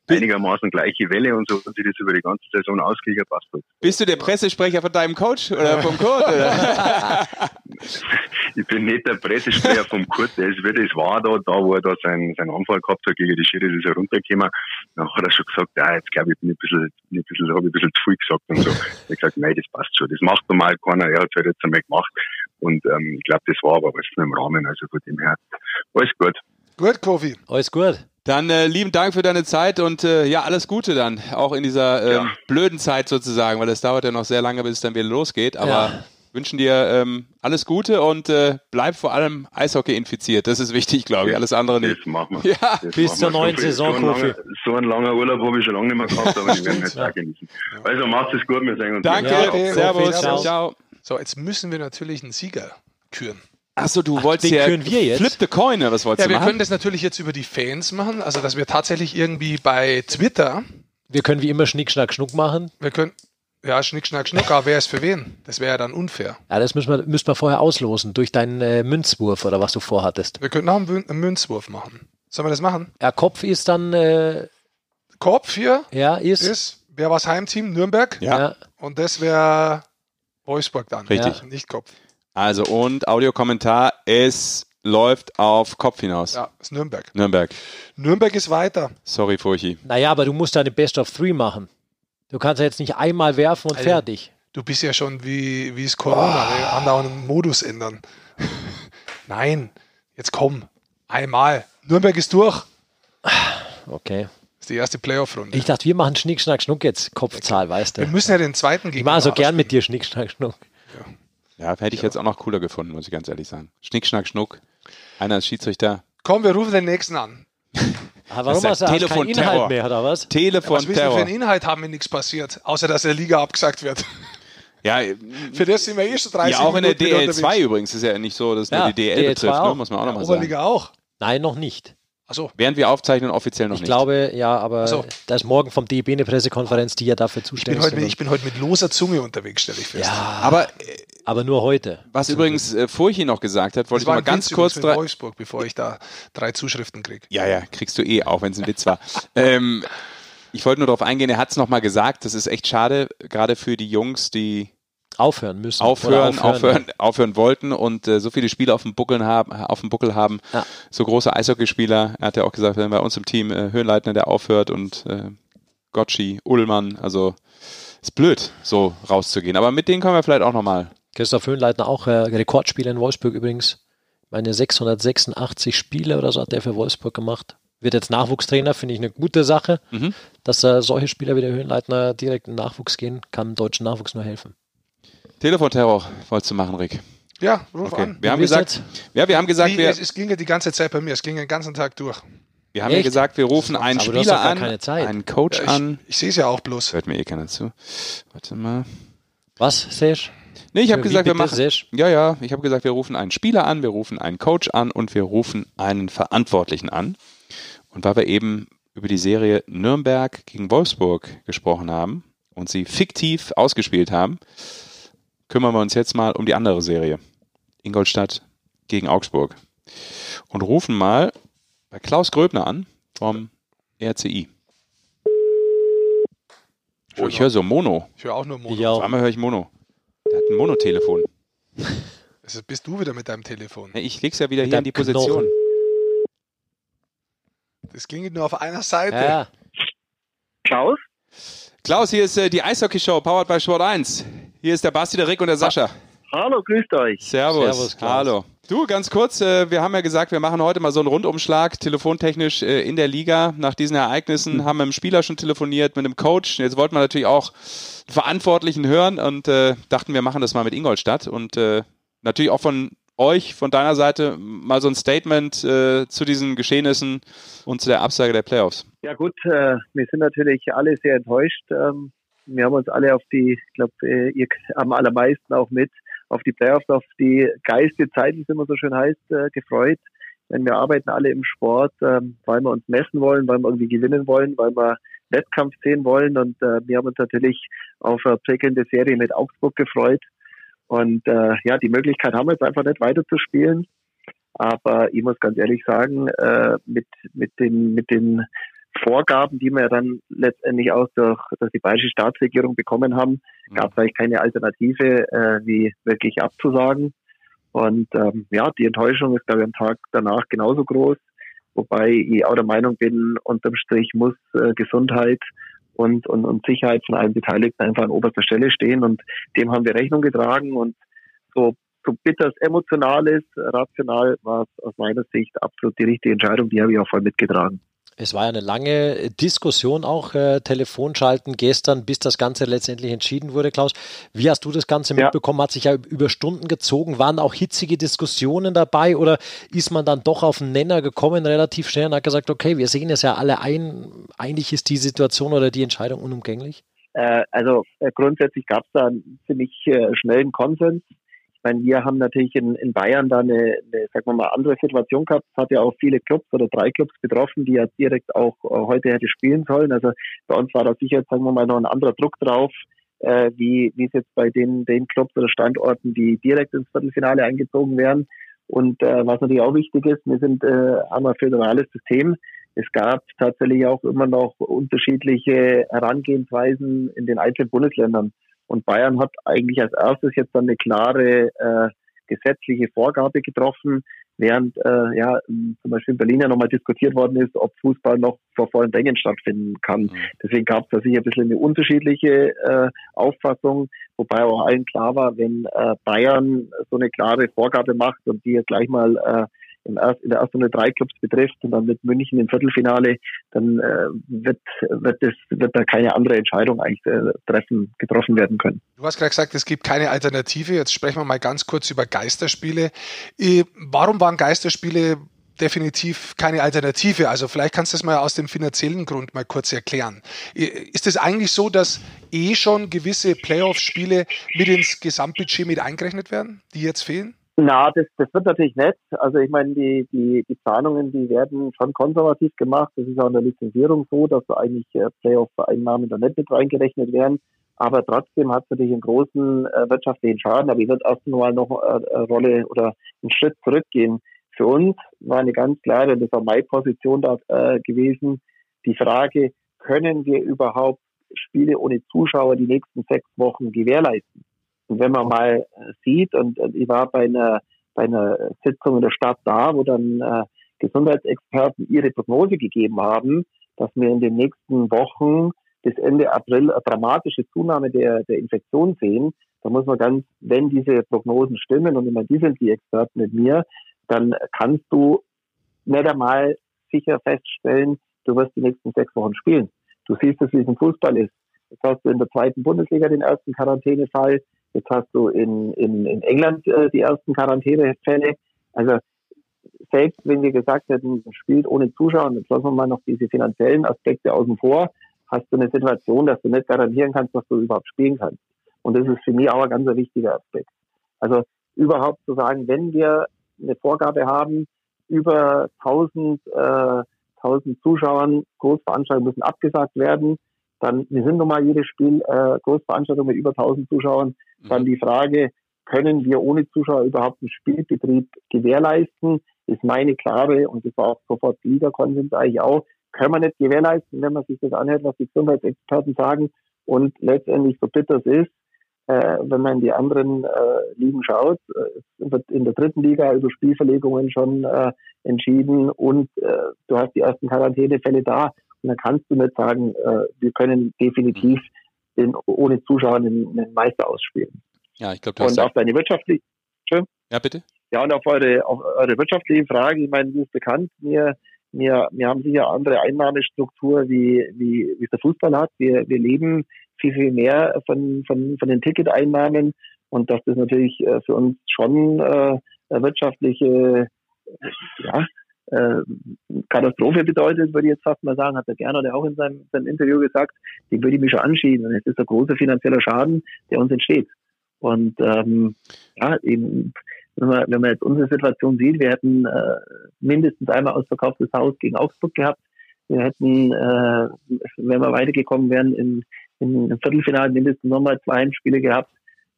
einigermaßen gleiche Welle und so, dass sich das über die ganze Saison ausgeglichen passt hat. Bist du der Pressesprecher von deinem Coach oder vom Kurt? ich bin nicht der Pressesprecher vom Kurt, das, das war da, da wo er da seinen, seinen Anfall gehabt hat gegen die Schiris, ist er runtergekommen. Dann hat er schon gesagt, ja, jetzt glaube ich, bin ich ein bisschen, bin ein bisschen, habe ich ein bisschen zu viel gesagt und so. Ich habe gesagt, nein, das passt schon, das macht normal keiner, er hat es halt jetzt einmal gemacht. Und ähm, ich glaube, das war aber alles nur im Rahmen, also von dem her, alles gut. Gut, Kofi. Alles gut. Dann äh, lieben Dank für deine Zeit und äh, ja, alles Gute dann, auch in dieser äh, ja. blöden Zeit sozusagen, weil es dauert ja noch sehr lange, bis es dann wieder losgeht. Aber ja. Wünschen dir ähm, alles Gute und äh, bleib vor allem Eishockey infiziert. Das ist wichtig, glaube ich. Alles andere nicht. Das machen wir. Ja. Das bis zur neuen Saison, so, ein so ein langer Urlaub habe ich schon lange nicht mehr gehabt, aber ich werde jetzt auch genießen. Also macht es gut, wir sehen uns. Danke, ja, Servus, ciao. ciao. So, jetzt müssen wir natürlich einen Sieger küren. Achso, du Ach, wolltest ja können wir jetzt. Flip the Coin, was wolltest ja, du machen? wir können das natürlich jetzt über die Fans machen, also dass wir tatsächlich irgendwie bei Twitter. Wir können wie immer Schnick, Schnack, Schnuck machen. Wir können, ja, Schnick, Schnack, Schnuck, aber wer ist für wen? Das wäre ja dann unfair. Ja, das müssen wir, müssen wir vorher auslosen, durch deinen äh, Münzwurf oder was du vorhattest. Wir könnten auch einen, einen Münzwurf machen. Sollen wir das machen? Ja, Kopf ist dann. Äh, Kopf hier? Ja, ist. ist wer war das Heimteam? Nürnberg? Ja. ja. Und das wäre Wolfsburg dann. Richtig. Ja. Nicht Kopf. Also und Audiokommentar, es läuft auf Kopf hinaus. Ja, ist Nürnberg. Nürnberg. Nürnberg ist weiter. Sorry, Furchi. Naja, aber du musst eine Best of Three machen. Du kannst ja jetzt nicht einmal werfen und also, fertig. Du bist ja schon wie, wie es Corona, oh. wir einen Modus ändern. Nein, jetzt komm, einmal. Nürnberg ist durch. Okay. Das ist die erste Playoff-Runde. Ich dachte, wir machen Schnick, Schnack, Schnuck jetzt, Kopfzahl, weißt du. Wir müssen ja den zweiten gegen. Ich mache so gern mit dir Schnick, Schnack, Schnuck. Ja. Ja, hätte ich jetzt auch noch cooler gefunden, muss ich ganz ehrlich sagen. Schnick, Schnack, Schnuck. Einer ist Schiedsrichter. Komm, wir rufen den nächsten an. Ah, warum hast du Telefon keinen Inhalt mehr, oder was? Telefon ja, was Terror. für einen Inhalt haben, wenn nichts passiert, außer dass der Liga abgesagt wird. Ja, für das sind wir eh schon 30 Ja, auch in der DL2 übrigens ist ja nicht so, dass ja, nur die DL, DL betrifft, ne? muss man auch ja, nochmal sagen. Oberliga auch. Nein, noch nicht. Achso. Während wir aufzeichnen, offiziell noch ich nicht. Ich glaube, ja, aber so. da ist morgen vom DEB eine Pressekonferenz, die ja dafür zuständig ist. Ich bin heute mit loser Zunge unterwegs, stelle ich fest. Ja, aber, aber nur heute. Was also übrigens äh, Furchi noch gesagt hat, wollte ich mal ganz kurz... Für Wolfsburg, bevor ich da drei Zuschriften kriege. Ja, ja, kriegst du eh, auch wenn es ein Witz war. ähm, ich wollte nur darauf eingehen, er hat es nochmal gesagt, das ist echt schade, gerade für die Jungs, die aufhören müssen. Aufhören, aufhören, aufhören, aufhören, wollten und äh, so viele Spiele auf dem Buckel haben, auf dem Buckel haben. Ja. So große Eishockeyspieler. Er hat ja auch gesagt, wenn bei uns im Team äh, Höhenleitner, der aufhört und äh, Gotchi, Ullmann, also ist blöd, so rauszugehen. Aber mit denen können wir vielleicht auch nochmal. Christoph Höhenleitner auch äh, Rekordspieler in Wolfsburg übrigens. Meine 686 Spiele oder so hat der für Wolfsburg gemacht. Wird jetzt Nachwuchstrainer, finde ich eine gute Sache, mhm. dass äh, solche Spieler wie der Höhenleitner direkt in Nachwuchs gehen, kann dem deutschen Nachwuchs nur helfen. Telefonterror wolltest du machen, Rick? Ja, ruf okay. an. Wir haben gesagt, ja, wir haben gesagt, Wie, wir, es, es ging ja die ganze Zeit bei mir, es ging den ganzen Tag durch. Wir haben Echt? ja gesagt, wir rufen einen Aber Spieler an, einen Coach ja, ich, an. Ich sehe es ja auch bloß. Hört mir eh keiner zu. Warte mal. Was, Sesh? Nee, ich habe gesagt, wir machen. Ja, ja, ich habe gesagt, wir rufen einen Spieler an, wir rufen einen Coach an und wir rufen einen Verantwortlichen an. Und weil wir eben über die Serie Nürnberg gegen Wolfsburg gesprochen haben und sie fiktiv ausgespielt haben, kümmern wir uns jetzt mal um die andere Serie. Ingolstadt gegen Augsburg. Und rufen mal bei Klaus Gröbner an vom RCI. Oh, ich höre so Mono. Ich höre auch nur Mono. Ja. Auf einmal höre ich Mono. Der hat ein Monotelefon. Also bist du wieder mit deinem Telefon. Ich leg's ja wieder mit hier in die Position. Knochen. Das klingt nur auf einer Seite. Ja. Klaus? Klaus, hier ist äh, die Eishockey-Show, powered by Sport 1. Hier ist der Basti, der Rick und der Sascha. Hallo, grüßt euch. Servus. Servus Hallo. Du, ganz kurz, äh, wir haben ja gesagt, wir machen heute mal so einen Rundumschlag, telefontechnisch äh, in der Liga. Nach diesen Ereignissen mhm. haben wir mit dem Spieler schon telefoniert, mit dem Coach. Jetzt wollten wir natürlich auch Verantwortlichen hören und äh, dachten, wir machen das mal mit Ingolstadt. Und äh, natürlich auch von euch, von deiner Seite, mal so ein Statement äh, zu diesen Geschehnissen und zu der Absage der Playoffs. Ja gut, äh, wir sind natürlich alle sehr enttäuscht. Ähm, wir haben uns alle auf die, ich glaube, ihr am allermeisten auch mit auf die Playoffs, auf die geiste Zeit, wie es immer so schön heißt, äh, gefreut. Denn wir arbeiten alle im Sport, ähm, weil wir uns messen wollen, weil wir irgendwie gewinnen wollen, weil wir Wettkampf sehen wollen. Und äh, wir haben uns natürlich auf eine prickelnde Serie mit Augsburg gefreut. Und äh, ja, die Möglichkeit haben wir jetzt einfach nicht weiterzuspielen. Aber ich muss ganz ehrlich sagen, äh, mit, mit, den, mit den Vorgaben, die wir dann letztendlich auch durch, durch die bayerische Staatsregierung bekommen haben, gab es eigentlich keine Alternative, äh, wie wirklich abzusagen. Und ähm, ja, die Enttäuschung ist, glaube ich, am Tag danach genauso groß. Wobei ich auch der Meinung bin, unterm Strich muss äh, Gesundheit und, und, und Sicherheit von allen Beteiligten einfach an oberster Stelle stehen. Und dem haben wir Rechnung getragen. Und so, so bitter es emotional ist, rational war es aus meiner Sicht absolut die richtige Entscheidung. Die habe ich auch voll mitgetragen. Es war ja eine lange Diskussion auch, äh, Telefonschalten gestern, bis das Ganze letztendlich entschieden wurde, Klaus. Wie hast du das Ganze ja. mitbekommen? Hat sich ja über Stunden gezogen. Waren auch hitzige Diskussionen dabei oder ist man dann doch auf einen Nenner gekommen relativ schnell und hat gesagt, okay, wir sehen es ja alle ein, eigentlich ist die Situation oder die Entscheidung unumgänglich? Äh, also äh, grundsätzlich gab es da einen ziemlich äh, schnellen Konsens meine, wir haben natürlich in, in Bayern da eine, eine, sagen wir mal, andere Situation gehabt. Es hat ja auch viele Clubs oder drei Clubs betroffen, die ja direkt auch äh, heute hätte spielen sollen. Also bei uns war da sicher, sagen wir mal, noch ein anderer Druck drauf, äh, wie, wie es jetzt bei den, den Clubs oder Standorten, die direkt ins Viertelfinale eingezogen wären. Und äh, was natürlich auch wichtig ist, wir sind äh, haben ein föderales System. Es gab tatsächlich auch immer noch unterschiedliche Herangehensweisen in den einzelnen Bundesländern. Und Bayern hat eigentlich als erstes jetzt dann eine klare äh, gesetzliche Vorgabe getroffen, während äh, ja zum Beispiel in Berlin ja nochmal diskutiert worden ist, ob Fußball noch vor vollen Rängen stattfinden kann. Mhm. Deswegen gab es da sicher ein bisschen eine unterschiedliche äh, Auffassung, wobei auch allen klar war, wenn äh, Bayern so eine klare Vorgabe macht und die jetzt gleich mal äh, in der ersten Runde drei Clubs betrifft und dann mit München im Viertelfinale, dann äh, wird, wird, das, wird da keine andere Entscheidung eigentlich äh, treffen, getroffen werden können. Du hast gerade gesagt, es gibt keine Alternative. Jetzt sprechen wir mal ganz kurz über Geisterspiele. Äh, warum waren Geisterspiele definitiv keine Alternative. Also vielleicht kannst du das mal aus dem finanziellen Grund mal kurz erklären. Äh, ist es eigentlich so, dass eh schon gewisse Playoff-Spiele mit ins Gesamtbudget mit eingerechnet werden, die jetzt fehlen? Na, das, das wird natürlich nett. Also ich meine, die, die, die Planungen, die werden schon konservativ gemacht. Das ist auch in der Lizenzierung so, dass da eigentlich äh, Playoff-Einnahmen da nicht mit reingerechnet werden. Aber trotzdem hat es natürlich einen großen äh, wirtschaftlichen Schaden. Aber ich würde erst mal noch äh, eine Rolle oder einen Schritt zurückgehen. Für uns war eine ganz klare, das war meine Position da äh, gewesen, die Frage, können wir überhaupt Spiele ohne Zuschauer die nächsten sechs Wochen gewährleisten? Und wenn man mal äh, sieht, und, ich war bei einer, bei einer Sitzung in der Stadt da, wo dann äh, Gesundheitsexperten ihre Prognose gegeben haben, dass wir in den nächsten Wochen bis Ende April eine dramatische Zunahme der, der Infektion sehen, da muss man ganz, wenn diese Prognosen stimmen, und immer die sind die Experten mit mir, dann kannst du nicht einmal sicher feststellen, du wirst die nächsten sechs Wochen spielen. Du siehst es, wie es im Fußball ist. Jetzt hast du in der zweiten Bundesliga den ersten Quarantänefall. Jetzt hast du in, in, in England äh, die ersten Quarantänefälle. Also selbst wenn wir gesagt hätten, spielt ohne Zuschauer, und jetzt lassen wir mal noch diese finanziellen Aspekte außen vor, hast du eine Situation, dass du nicht garantieren kannst, dass du überhaupt spielen kannst. Und das ist für mich auch ein ganz wichtiger Aspekt. Also überhaupt zu sagen, wenn wir eine Vorgabe haben, über 1000, äh, 1000 Zuschauern, Großveranstaltungen müssen abgesagt werden, dann, wir sind nun mal jedes Spiel äh, Großveranstaltung mit über 1000 Zuschauern, dann mhm. die Frage, können wir ohne Zuschauer überhaupt einen Spielbetrieb gewährleisten, ist meine klare, und das war auch sofort Liga-Konsens eigentlich auch, können wir nicht gewährleisten, wenn man sich das anhört, was die Gesundheitsexperten sagen. Und letztendlich, so bitter es ist, äh, wenn man in die anderen äh, Ligen schaut, äh, wird in der dritten Liga über Spielverlegungen schon äh, entschieden und äh, du hast die ersten Quarantänefälle da. Dann kannst du nicht sagen, äh, wir können definitiv den, ohne Zuschauer einen, einen Meister ausspielen. Ja, ich glaube, Und auf deine wirtschaftliche, ja, bitte. Ja, und auf eure, auf eure wirtschaftliche Frage, ich meine, wie ist bekannt, wir, wir, wir haben sicher andere Einnahmestruktur, wie, wie, wie es der Fußball hat. Wir, wir leben viel, viel mehr von, von, von den Ticketeinnahmen und dass das natürlich äh, für uns schon äh, wirtschaftliche ja, äh, Katastrophe bedeutet, würde ich jetzt fast mal sagen, hat der Gerner der auch in seinem, seinem Interview gesagt, die würde ich mich schon anschieben. Und es ist ein großer finanzieller Schaden, der uns entsteht. Und ähm, ja, eben, wenn man, wenn man jetzt unsere Situation sieht, wir hätten äh, mindestens einmal ausverkauftes Haus gegen Augsburg gehabt. Wir hätten, äh, wenn wir weitergekommen wären, in, in, im Viertelfinale mindestens nochmal zwei Heimspiele gehabt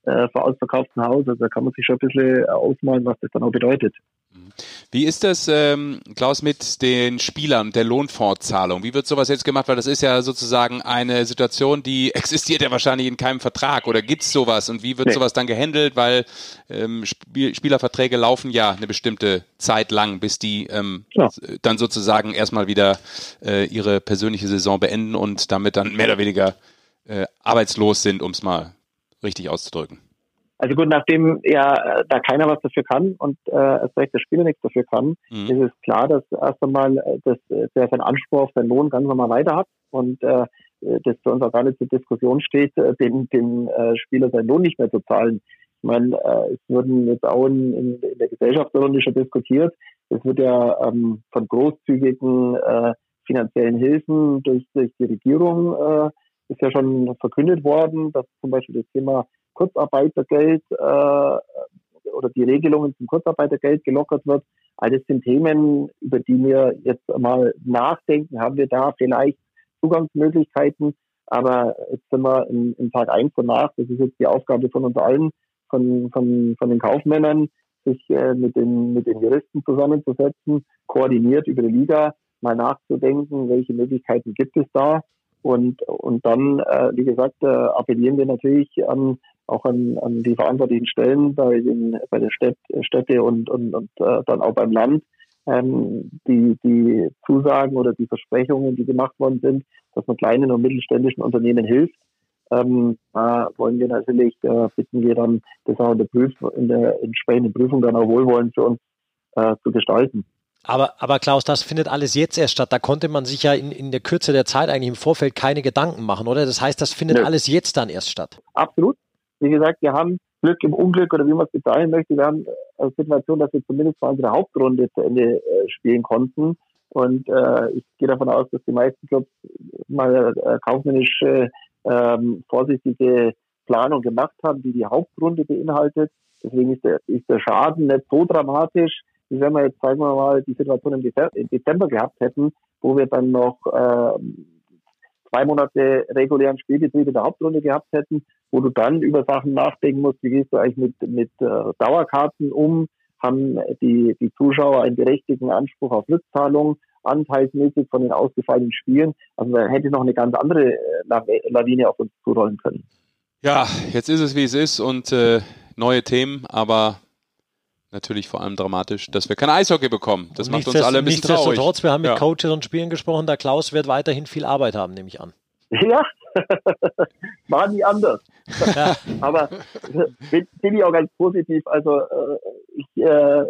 äh, vor ausverkauftem Haus. Also da kann man sich schon ein bisschen ausmalen, was das dann auch bedeutet. Wie ist das, ähm, Klaus, mit den Spielern, der Lohnfortzahlung? Wie wird sowas jetzt gemacht? Weil das ist ja sozusagen eine Situation, die existiert ja wahrscheinlich in keinem Vertrag. Oder gibt es sowas? Und wie wird nee. sowas dann gehandelt? Weil ähm, Spiel Spielerverträge laufen ja eine bestimmte Zeit lang, bis die ähm, ja. dann sozusagen erstmal wieder äh, ihre persönliche Saison beenden und damit dann mehr oder weniger äh, arbeitslos sind, um es mal richtig auszudrücken. Also gut, nachdem ja äh, da keiner was dafür kann und äh, erst recht der Spieler nichts dafür kann, mhm. ist es klar, dass erst einmal äh, dass, äh, der seinen Anspruch auf seinen Lohn ganz normal weiter hat und äh, das für uns auch gar nicht zur Diskussion steht, den, den äh, Spieler seinen Lohn nicht mehr zu zahlen. Ich meine, äh, es wurden jetzt auch in, in, in der Gesellschaftsrunde schon diskutiert. Es wird ja ähm, von großzügigen äh, finanziellen Hilfen durch, durch die Regierung äh, ist ja schon verkündet worden, dass zum Beispiel das Thema Kurzarbeitergeld äh, oder die Regelungen zum Kurzarbeitergeld gelockert wird. All das sind Themen, über die wir jetzt mal nachdenken. Haben wir da vielleicht Zugangsmöglichkeiten? Aber jetzt sind wir in, in Tag eins und nach. Das ist jetzt die Aufgabe von uns allen, von, von, von den Kaufmännern, sich äh, mit, den, mit den Juristen zusammenzusetzen, koordiniert über die Liga mal nachzudenken, welche Möglichkeiten gibt es da. Und, und dann, äh, wie gesagt, äh, appellieren wir natürlich an, auch an, an die verantwortlichen Stellen bei den, bei den Städt, Städte und, und, und äh, dann auch beim Land, ähm, die, die Zusagen oder die Versprechungen, die gemacht worden sind, dass man kleinen und mittelständischen Unternehmen hilft. Ähm, da wollen wir natürlich, äh, bitten wir dann, das auch in der, Prüf in der entsprechenden Prüfung dann auch wohlwollend für uns äh, zu gestalten. Aber, aber Klaus, das findet alles jetzt erst statt. Da konnte man sich ja in, in der Kürze der Zeit eigentlich im Vorfeld keine Gedanken machen, oder? Das heißt, das findet Nö. alles jetzt dann erst statt. Absolut. Wie gesagt, wir haben Glück im Unglück oder wie man es bezeichnen möchte. Wir haben eine Situation, dass wir zumindest mal unsere Hauptrunde zu Ende äh, spielen konnten. Und äh, ich gehe davon aus, dass die meisten Clubs mal äh, kaufmännische, ähm, vorsichtige Planung gemacht haben, die die Hauptrunde beinhaltet. Deswegen ist der, ist der Schaden nicht so dramatisch, wie wenn wir jetzt, sagen wir mal, die Situation im Dezember gehabt hätten, wo wir dann noch äh, zwei Monate regulären Spielbetrieb in der Hauptrunde gehabt hätten, wo du dann über Sachen nachdenken musst, wie gehst du eigentlich mit, mit äh, Dauerkarten um, haben die, die Zuschauer einen berechtigten Anspruch auf Rückzahlung, anteilsmäßig von den ausgefallenen Spielen. Also da hätte noch eine ganz andere äh, Lawine auf uns zurollen können. Ja, jetzt ist es wie es ist und äh, neue Themen, aber natürlich vor allem dramatisch, dass wir kein Eishockey bekommen. Das macht uns alle ein bisschen traurig. Nichtsdestotrotz, wir haben mit ja. Coaches und Spielern gesprochen, der Klaus wird weiterhin viel Arbeit haben, nehme ich an. Ja, war nie anders. Ja. Aber bin, bin, ich auch ganz positiv. Also äh, ich, äh,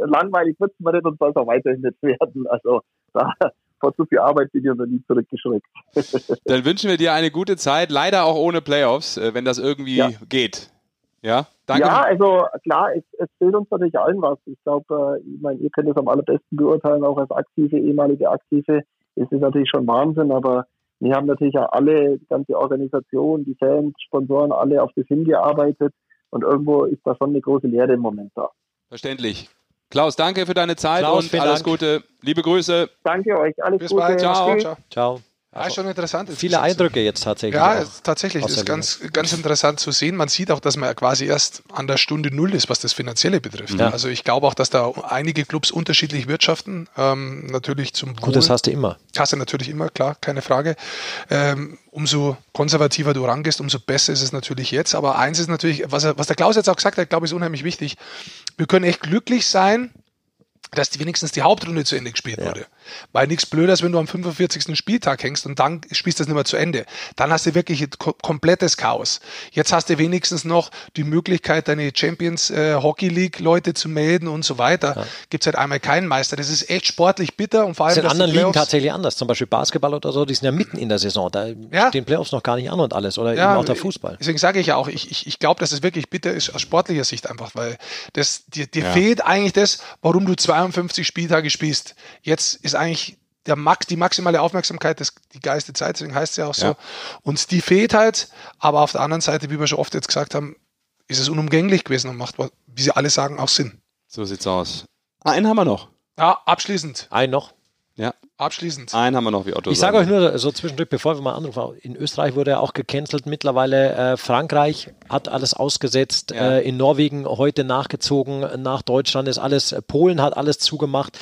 langweilig wird es mir nicht und soll es auch weiterhin nicht werden. Also da vor zu viel Arbeit bin ich noch nie zurückgeschreckt. Dann wünschen wir dir eine gute Zeit, leider auch ohne Playoffs, äh, wenn das irgendwie ja. geht. Ja, danke. Ja, also klar, es, es fehlt uns natürlich allen was. Ich glaube, äh, ich meine, ihr könnt es am allerbesten beurteilen, auch als aktive, ehemalige Aktive. Es ist natürlich schon Wahnsinn, aber wir haben natürlich auch alle, die ganze Organisation, die Fans, Sponsoren, alle auf das hingearbeitet und irgendwo ist da schon eine große Lehre im Moment da. Verständlich. Klaus, danke für deine Zeit Klaus, und alles Dank. Gute. Liebe Grüße. Danke euch. Alles Bis Gute. bald. Ciao. Ciao. Ciao. Also, ja, schon interessant. Viele Eindrücke jetzt tatsächlich. Ja, tatsächlich. ist ganz, ganz interessant zu sehen. Man sieht auch, dass man quasi erst an der Stunde Null ist, was das Finanzielle betrifft. Ja. Also ich glaube auch, dass da einige Clubs unterschiedlich wirtschaften. Ähm, natürlich zum Gut, das hast du immer. Hast du natürlich immer, klar, keine Frage. Ähm, umso konservativer du rangehst, umso besser ist es natürlich jetzt. Aber eins ist natürlich, was, was der Klaus jetzt auch gesagt hat, glaube ich, ist unheimlich wichtig. Wir können echt glücklich sein, dass die wenigstens die Hauptrunde zu Ende gespielt ja. wurde. Weil nichts blöder wenn du am 45. Spieltag hängst und dann spielst du das nicht mehr zu Ende. Dann hast du wirklich ein komplettes Chaos. Jetzt hast du wenigstens noch die Möglichkeit, deine Champions äh, Hockey League Leute zu melden und so weiter. Ja. Gibt es halt einmal keinen Meister. Das ist echt sportlich bitter und vor allem. Das ist in anderen Ligen tatsächlich anders. Zum Beispiel Basketball oder so, die sind ja mitten in der Saison. Da ja. stehen Playoffs noch gar nicht an und alles. Oder ja, eben auch der Fußball. Deswegen sage ich ja auch, ich, ich, ich glaube, dass es wirklich bitter ist aus sportlicher Sicht einfach, weil das, dir, dir fehlt eigentlich das, warum du 52 Spieltage spielst. Jetzt ist eigentlich der Max, die maximale Aufmerksamkeit, das, die geiste Zeit, deswegen heißt es ja auch so. Ja. Und die fehlt halt, aber auf der anderen Seite, wie wir schon oft jetzt gesagt haben, ist es unumgänglich gewesen und macht, wie sie alle sagen, auch Sinn. So sieht's aus. Einen haben wir noch. Ja, abschließend. Einen noch. Ja. Abschließend. Einen haben wir noch, wie Otto Ich sage euch nur so zwischendurch, bevor wir mal anrufen, in Österreich wurde er auch gecancelt. Mittlerweile äh, Frankreich hat alles ausgesetzt. Ja. Äh, in Norwegen heute nachgezogen. Nach Deutschland ist alles. Polen hat alles zugemacht.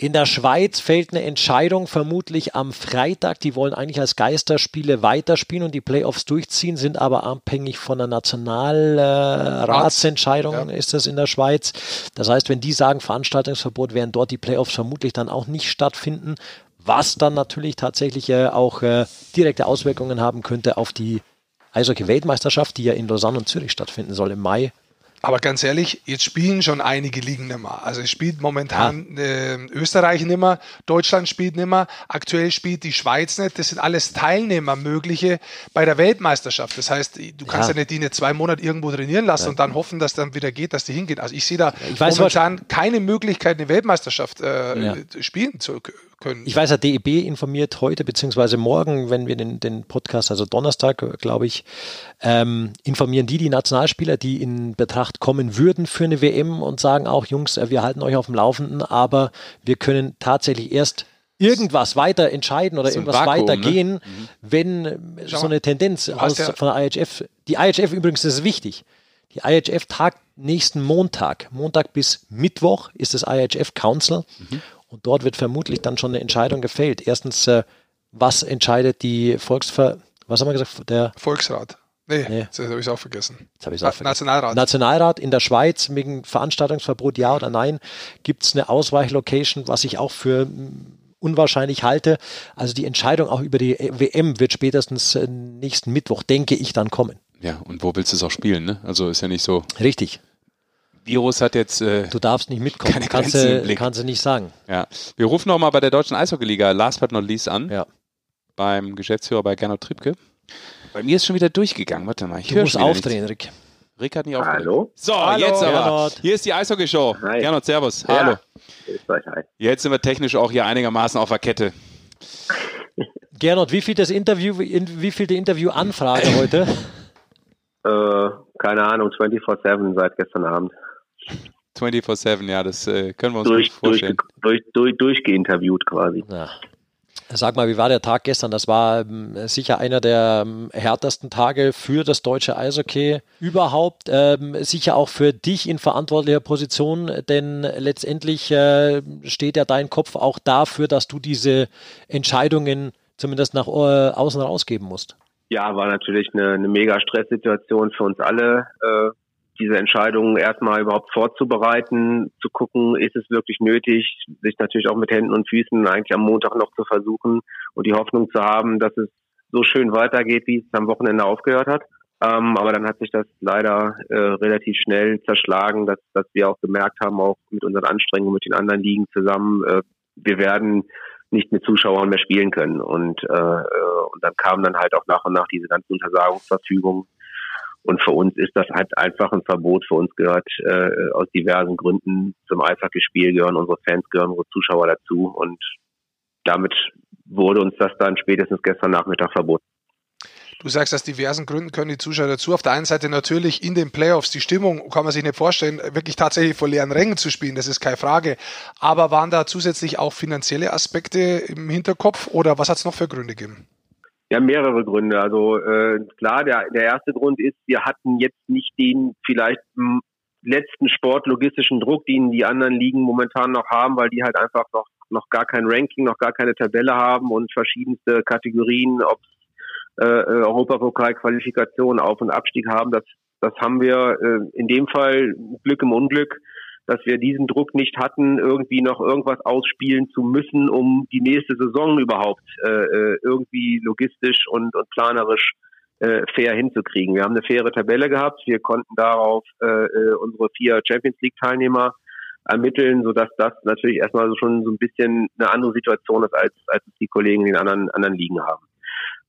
In der Schweiz fällt eine Entscheidung vermutlich am Freitag. Die wollen eigentlich als Geisterspiele weiterspielen und die Playoffs durchziehen, sind aber abhängig von der Nationalratsentscheidung, ja. ist das in der Schweiz. Das heißt, wenn die sagen Veranstaltungsverbot, werden dort die Playoffs vermutlich dann auch nicht stattfinden, was dann natürlich tatsächlich äh, auch äh, direkte Auswirkungen haben könnte auf die Eishockey-Weltmeisterschaft, die ja in Lausanne und Zürich stattfinden soll im Mai. Aber ganz ehrlich, jetzt spielen schon einige Ligen nicht mehr. Also es spielt momentan ja. äh, Österreich nicht mehr, Deutschland spielt nicht mehr, aktuell spielt die Schweiz nicht. Das sind alles Teilnehmer mögliche bei der Weltmeisterschaft. Das heißt, du kannst ja, ja nicht die eine zwei Monate irgendwo trainieren lassen ja. und dann hoffen, dass dann wieder geht, dass die hingehen. Also ich sehe da ich weiß, momentan keine Möglichkeit, eine Weltmeisterschaft äh, spielen zu können. Ich weiß, der DEB informiert heute beziehungsweise morgen, wenn wir den, den Podcast, also Donnerstag, glaube ich, ähm, informieren die die Nationalspieler, die in Betracht kommen würden für eine WM und sagen auch, Jungs, äh, wir halten euch auf dem Laufenden, aber wir können tatsächlich erst irgendwas weiter entscheiden oder irgendwas Vakuum, weitergehen, ne? Mhm. wenn so eine Tendenz aus, ja von der IHF, die IHF übrigens das ist wichtig. Die IHF tagt nächsten Montag. Montag bis Mittwoch ist das IHF Council. Mhm. Und dort wird vermutlich dann schon eine Entscheidung gefällt. Erstens, äh, was entscheidet die Volksver... Was haben wir gesagt? Der Volksrat. Nee, nee. jetzt habe ich es auch vergessen. Jetzt habe ich auch vergessen. Nationalrat. Nationalrat in der Schweiz wegen Veranstaltungsverbot, ja oder nein, gibt es eine Ausweichlocation, was ich auch für mm, unwahrscheinlich halte. Also die Entscheidung auch über die WM wird spätestens äh, nächsten Mittwoch, denke ich, dann kommen. Ja, und wo willst du es auch spielen? Ne? Also ist ja nicht so. Richtig. Virus hat jetzt. Äh, du darfst nicht mitkommen. Keine kannst, du, kannst du nicht sagen. Ja. Wir rufen nochmal bei der Deutschen Eishockeyliga last but not least an. Ja. Beim Geschäftsführer bei Gernot Triebke. Bei mir ist schon wieder durchgegangen. Warte mal. Ich du musst aufdrehen, nicht. Rick. Rick hat nicht aufgedreht. Hallo. So, Hallo. jetzt aber. Gernot. Hier ist die Eishockey-Show. Gernot, Servus. Ja. Hallo. Jetzt sind wir technisch auch hier einigermaßen auf der Kette. Gernot, wie viel das Interview, wie viel die Interviewanfrage heute? Äh, keine Ahnung, 24-7 seit gestern Abend. 24-7, ja, das äh, können wir uns durch, vorstellen. Durch, durch, durchgeinterviewt quasi. Ja. Sag mal, wie war der Tag gestern? Das war ähm, sicher einer der ähm, härtesten Tage für das deutsche Eishockey überhaupt. Ähm, sicher auch für dich in verantwortlicher Position, denn letztendlich äh, steht ja dein Kopf auch dafür, dass du diese Entscheidungen zumindest nach äh, außen rausgeben musst. Ja, war natürlich eine, eine mega Stresssituation für uns alle. Äh, diese Entscheidung erstmal überhaupt vorzubereiten, zu gucken, ist es wirklich nötig, sich natürlich auch mit Händen und Füßen eigentlich am Montag noch zu versuchen und die Hoffnung zu haben, dass es so schön weitergeht, wie es am Wochenende aufgehört hat. Ähm, aber dann hat sich das leider äh, relativ schnell zerschlagen, dass, dass wir auch gemerkt haben, auch mit unseren Anstrengungen mit den anderen Ligen zusammen, äh, wir werden nicht mit Zuschauern mehr spielen können. Und, äh, äh und dann kamen dann halt auch nach und nach diese ganzen Untersagungsverfügungen und für uns ist das halt einfach ein Verbot. Für uns gehört äh, aus diversen Gründen zum Eishockeyspiel gehören unsere Fans, gehören unsere Zuschauer dazu. Und damit wurde uns das dann spätestens gestern Nachmittag verboten. Du sagst, aus diversen Gründen können die Zuschauer dazu. Auf der einen Seite natürlich in den Playoffs die Stimmung, kann man sich nicht vorstellen, wirklich tatsächlich vor leeren Rängen zu spielen, das ist keine Frage. Aber waren da zusätzlich auch finanzielle Aspekte im Hinterkopf oder was hat es noch für Gründe gegeben? Ja, mehrere Gründe. Also äh, klar, der, der erste Grund ist, wir hatten jetzt nicht den vielleicht letzten sportlogistischen Druck, den die anderen Ligen momentan noch haben, weil die halt einfach noch noch gar kein Ranking, noch gar keine Tabelle haben und verschiedenste Kategorien, ob äh, äh Europapokal-Qualifikation, Auf- und Abstieg haben. Das, das haben wir äh, in dem Fall Glück im Unglück, dass wir diesen Druck nicht hatten, irgendwie noch irgendwas ausspielen zu müssen, um die nächste Saison überhaupt äh, äh irgendwie logistisch und, und planerisch äh, fair hinzukriegen. Wir haben eine faire Tabelle gehabt. Wir konnten darauf äh, äh unsere vier Champions League Teilnehmer ermitteln, sodass das natürlich erstmal so schon so ein bisschen eine andere Situation ist, als, als die Kollegen in anderen, anderen Ligen haben.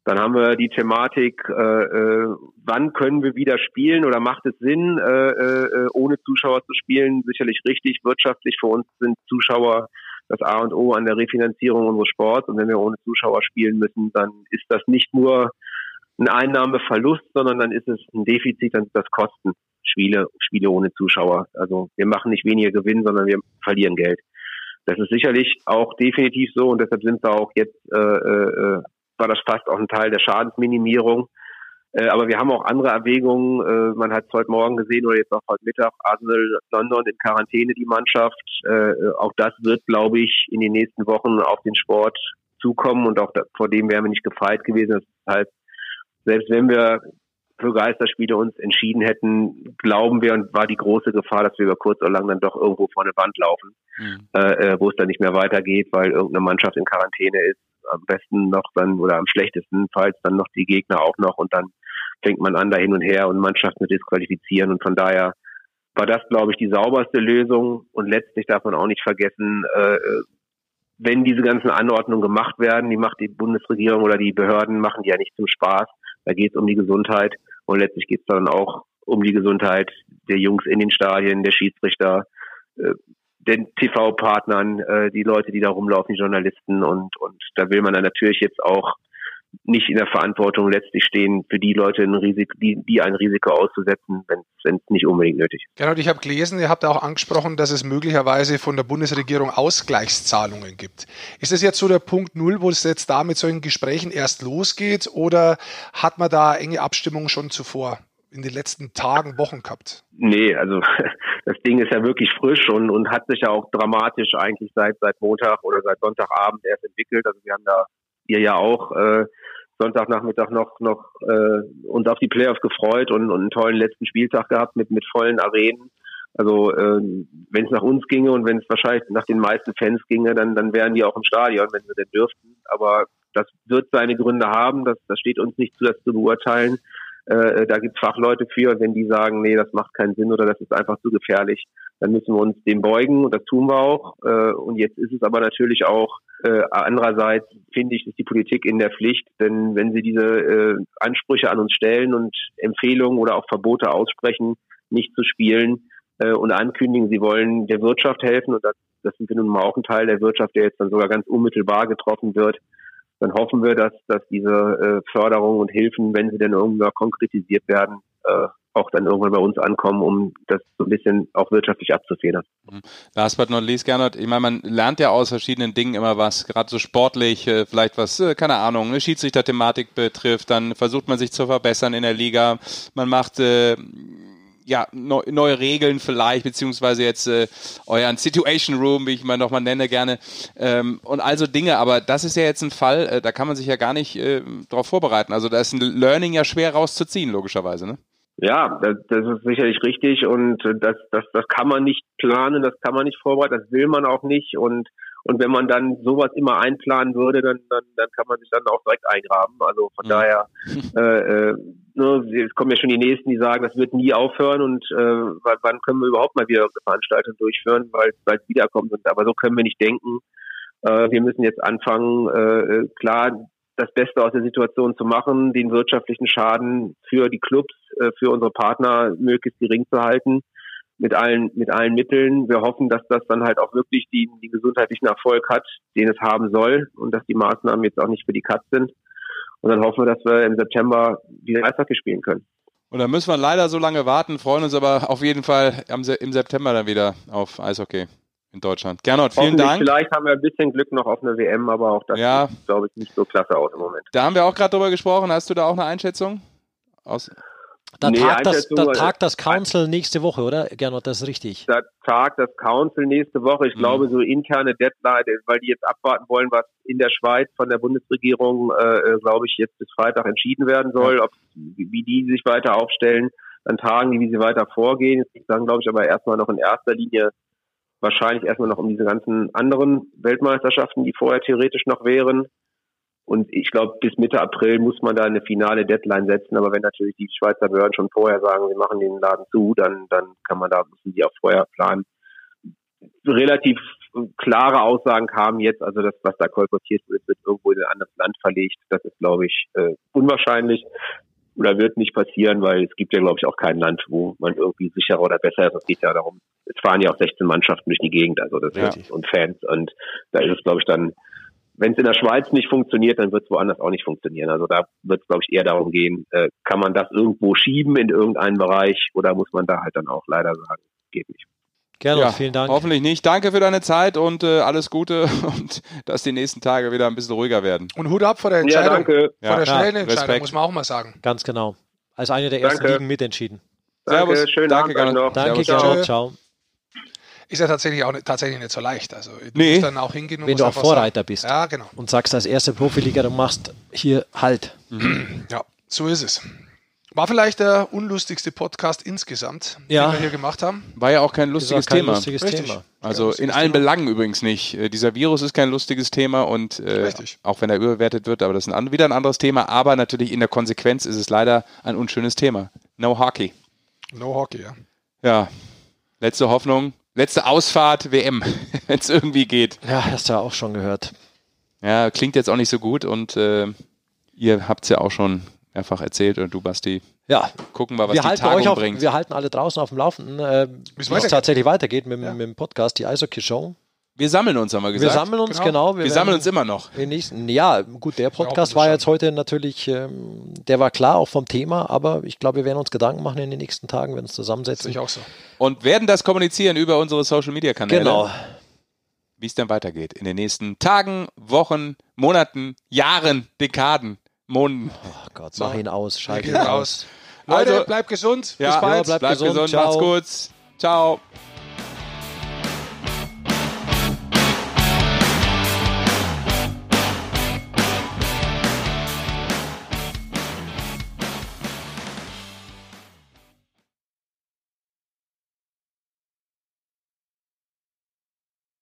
Dann haben wir die Thematik, äh, äh, wann können wir wieder spielen oder macht es Sinn, äh, äh, ohne Zuschauer zu spielen? Sicherlich richtig, wirtschaftlich für uns sind Zuschauer das A und O an der Refinanzierung unseres Sports. Und wenn wir ohne Zuschauer spielen müssen, dann ist das nicht nur ein Einnahmeverlust, sondern dann ist es ein Defizit, dann sind das Kosten. Spiele, Spiele ohne Zuschauer. Also wir machen nicht weniger Gewinn, sondern wir verlieren Geld. Das ist sicherlich auch definitiv so und deshalb sind wir auch jetzt, äh, äh, war das fast auch ein Teil der Schadensminimierung. Äh, aber wir haben auch andere Erwägungen. Äh, man hat es heute Morgen gesehen oder jetzt auch heute Mittag, Arsenal London in Quarantäne, die Mannschaft. Äh, auch das wird, glaube ich, in den nächsten Wochen auf den Sport zukommen und auch da, vor dem wären wir nicht gefeit gewesen. Das heißt, selbst wenn wir für Geisterspiele uns entschieden hätten, glauben wir und war die große Gefahr, dass wir über kurz oder lang dann doch irgendwo vor eine Wand laufen, mhm. äh, wo es dann nicht mehr weitergeht, weil irgendeine Mannschaft in Quarantäne ist. Am besten noch dann oder am schlechtesten falls dann noch die Gegner auch noch und dann fängt man an da hin und her und Mannschaften zu disqualifizieren. Und von daher war das, glaube ich, die sauberste Lösung. Und letztlich darf man auch nicht vergessen, äh, wenn diese ganzen Anordnungen gemacht werden, die macht die Bundesregierung oder die Behörden, machen die ja nicht zum Spaß. Da geht es um die Gesundheit. Und letztlich geht es dann auch um die Gesundheit der Jungs in den Stadien, der Schiedsrichter, äh, den TV-Partnern, äh, die Leute, die da rumlaufen, die Journalisten und, und da will man dann natürlich jetzt auch nicht in der Verantwortung letztlich stehen, für die Leute ein Risiko, die, die ein Risiko auszusetzen, wenn es nicht unbedingt nötig ist. Genau, ich habe gelesen, ihr habt auch angesprochen, dass es möglicherweise von der Bundesregierung Ausgleichszahlungen gibt. Ist das jetzt so der Punkt Null, wo es jetzt da mit solchen Gesprächen erst losgeht oder hat man da enge Abstimmungen schon zuvor? In den letzten Tagen, Wochen gehabt? Nee, also das Ding ist ja wirklich frisch und, und hat sich ja auch dramatisch eigentlich seit seit Montag oder seit Sonntagabend erst entwickelt. Also wir haben da ihr ja auch äh, Sonntagnachmittag noch noch äh, uns auf die Playoffs gefreut und, und einen tollen letzten Spieltag gehabt mit mit vollen Arenen. Also äh, wenn es nach uns ginge und wenn es wahrscheinlich nach den meisten Fans ginge, dann dann wären die auch im Stadion, wenn sie denn dürften. Aber das wird seine Gründe haben. Das, das steht uns nicht zu, das zu beurteilen. Äh, da gibt es Fachleute für. Wenn die sagen, nee, das macht keinen Sinn oder das ist einfach zu gefährlich, dann müssen wir uns dem beugen und das tun wir auch. Äh, und jetzt ist es aber natürlich auch äh, andererseits finde ich, ist die Politik in der Pflicht, denn wenn sie diese äh, Ansprüche an uns stellen und Empfehlungen oder auch Verbote aussprechen, nicht zu spielen äh, und ankündigen, sie wollen der Wirtschaft helfen und das, das sind wir nun mal auch ein Teil der Wirtschaft, der jetzt dann sogar ganz unmittelbar getroffen wird, dann hoffen wir, dass, dass diese äh, Förderungen und Hilfen, wenn sie denn irgendwann konkretisiert werden, äh, auch dann irgendwann bei uns ankommen, um das so ein bisschen auch wirtschaftlich abzufedern. Mhm. Last but not least, Gernot, ich meine, man lernt ja aus verschiedenen Dingen immer was, gerade so sportlich, äh, vielleicht was, äh, keine Ahnung, eine Schiedsrichter-Thematik betrifft, dann versucht man sich zu verbessern in der Liga, man macht äh, ja, neu, neue Regeln vielleicht, beziehungsweise jetzt äh, euren Situation Room, wie ich mal nochmal nenne, gerne. Ähm, und also Dinge, aber das ist ja jetzt ein Fall, äh, da kann man sich ja gar nicht äh, darauf vorbereiten. Also da ist ein Learning ja schwer rauszuziehen, logischerweise, ne? Ja, das, das ist sicherlich richtig und das, das, das kann man nicht planen, das kann man nicht vorbereiten, das will man auch nicht und und wenn man dann sowas immer einplanen würde, dann, dann, dann kann man sich dann auch direkt eingraben. Also von mhm. daher, äh, äh, ne, es kommen ja schon die Nächsten, die sagen, das wird nie aufhören und äh, wann können wir überhaupt mal wieder eine Veranstaltung durchführen, weil es wiederkommt. Und, aber so können wir nicht denken. Äh, wir müssen jetzt anfangen, äh, klar, das Beste aus der Situation zu machen, den wirtschaftlichen Schaden für die Clubs, äh, für unsere Partner möglichst gering zu halten. Mit allen, mit allen Mitteln. Wir hoffen, dass das dann halt auch wirklich die, die gesundheitlichen Erfolg hat, den es haben soll und dass die Maßnahmen jetzt auch nicht für die Katz sind. Und dann hoffen wir, dass wir im September wieder Eishockey spielen können. Und dann müssen wir leider so lange warten, freuen uns aber auf jeden Fall im September dann wieder auf Eishockey in Deutschland. Gernot, vielen Dank. Vielleicht haben wir ein bisschen Glück noch auf eine WM, aber auch das ja. sieht, glaube ich, nicht so klasse aus im Moment. Da haben wir auch gerade drüber gesprochen. Hast du da auch eine Einschätzung? Aus da, nee, tagt das, da tagt das Council nächste Woche, oder? Gernot, das ist richtig. Da tagt das Council nächste Woche. Ich mhm. glaube, so interne Deadline, weil die jetzt abwarten wollen, was in der Schweiz von der Bundesregierung, äh, äh glaube ich, jetzt bis Freitag entschieden werden soll, ob, wie die sich weiter aufstellen, dann tagen die, wie sie weiter vorgehen. Ich sage, glaube ich, aber erstmal noch in erster Linie wahrscheinlich erstmal noch um diese ganzen anderen Weltmeisterschaften, die vorher theoretisch noch wären. Und ich glaube, bis Mitte April muss man da eine finale Deadline setzen. Aber wenn natürlich die Schweizer Behörden schon vorher sagen, sie machen den Laden zu, dann, dann kann man da, müssen die auch vorher planen. Relativ klare Aussagen kamen jetzt, also das, was da kolportiert wird, wird irgendwo in ein anderes Land verlegt. Das ist, glaube ich, äh, unwahrscheinlich oder wird nicht passieren, weil es gibt ja, glaube ich, auch kein Land, wo man irgendwie sicherer oder besser ist. Es geht ja darum, es fahren ja auch 16 Mannschaften durch die Gegend, also das ja. und Fans. Und da ist es, glaube ich, dann wenn es in der Schweiz nicht funktioniert, dann wird es woanders auch nicht funktionieren. Also da wird es, glaube ich, eher darum gehen, äh, kann man das irgendwo schieben in irgendeinen Bereich oder muss man da halt dann auch leider sagen, geht nicht. Gerne, ja, vielen Dank. Hoffentlich nicht. Danke für deine Zeit und äh, alles Gute und dass die nächsten Tage wieder ein bisschen ruhiger werden. Und Hut ab vor der Entscheidung. Ja, danke. Vor der schnellen ja, Entscheidung, muss man auch mal sagen. Ganz genau. Als eine der ersten danke. Ligen mitentschieden. Danke, Servus. schönen danke, Abend noch. Danke, ciao. ciao ist ja tatsächlich auch nicht, tatsächlich nicht so leicht. Also du nee. musst dann auch hingehen und Wenn du auch Vorreiter sagen, bist. Ja, genau. Und sagst als erste Profiliga, du machst hier halt. Mhm. Ja, so ist es. War vielleicht der unlustigste Podcast insgesamt, ja. den wir hier gemacht haben. War ja auch kein lustiges kein Thema. Lustiges Thema. Also in allen Thema. Belangen übrigens nicht. Äh, dieser Virus ist kein lustiges Thema und äh, auch wenn er überbewertet wird, aber das ist ein, wieder ein anderes Thema. Aber natürlich in der Konsequenz ist es leider ein unschönes Thema. No Hockey. No Hockey, ja. Ja. Letzte Hoffnung, Letzte Ausfahrt WM, wenn es irgendwie geht. Ja, hast du ja auch schon gehört. Ja, klingt jetzt auch nicht so gut und äh, ihr habt es ja auch schon mehrfach erzählt und du, Basti. Ja. Gucken wir, was wir die halten Tagung euch auf, bringt. Wir halten alle draußen auf dem Laufenden, äh, wie es tatsächlich weitergeht mit, ja. mit dem Podcast, die Eishockey-Show. Wir sammeln uns, haben wir gesagt. Wir sammeln uns, genau. genau wir, wir sammeln uns immer noch. Nächsten, ja, gut, der Podcast war jetzt heute natürlich, ähm, der war klar, auch vom Thema, aber ich glaube, wir werden uns Gedanken machen in den nächsten Tagen, werden uns zusammensetzen. Das ich auch so. Und werden das kommunizieren über unsere Social-Media-Kanäle. Genau. Wie es dann weitergeht in den nächsten Tagen, Wochen, Monaten, Jahren, Dekaden, Monaten. Oh Gott, mach ihn aus, schalte ihn aus. Leute, also, bleibt gesund. Ja, Bis bald. Ja, bleibt, bleibt gesund. gesund. Macht's gut. Ciao.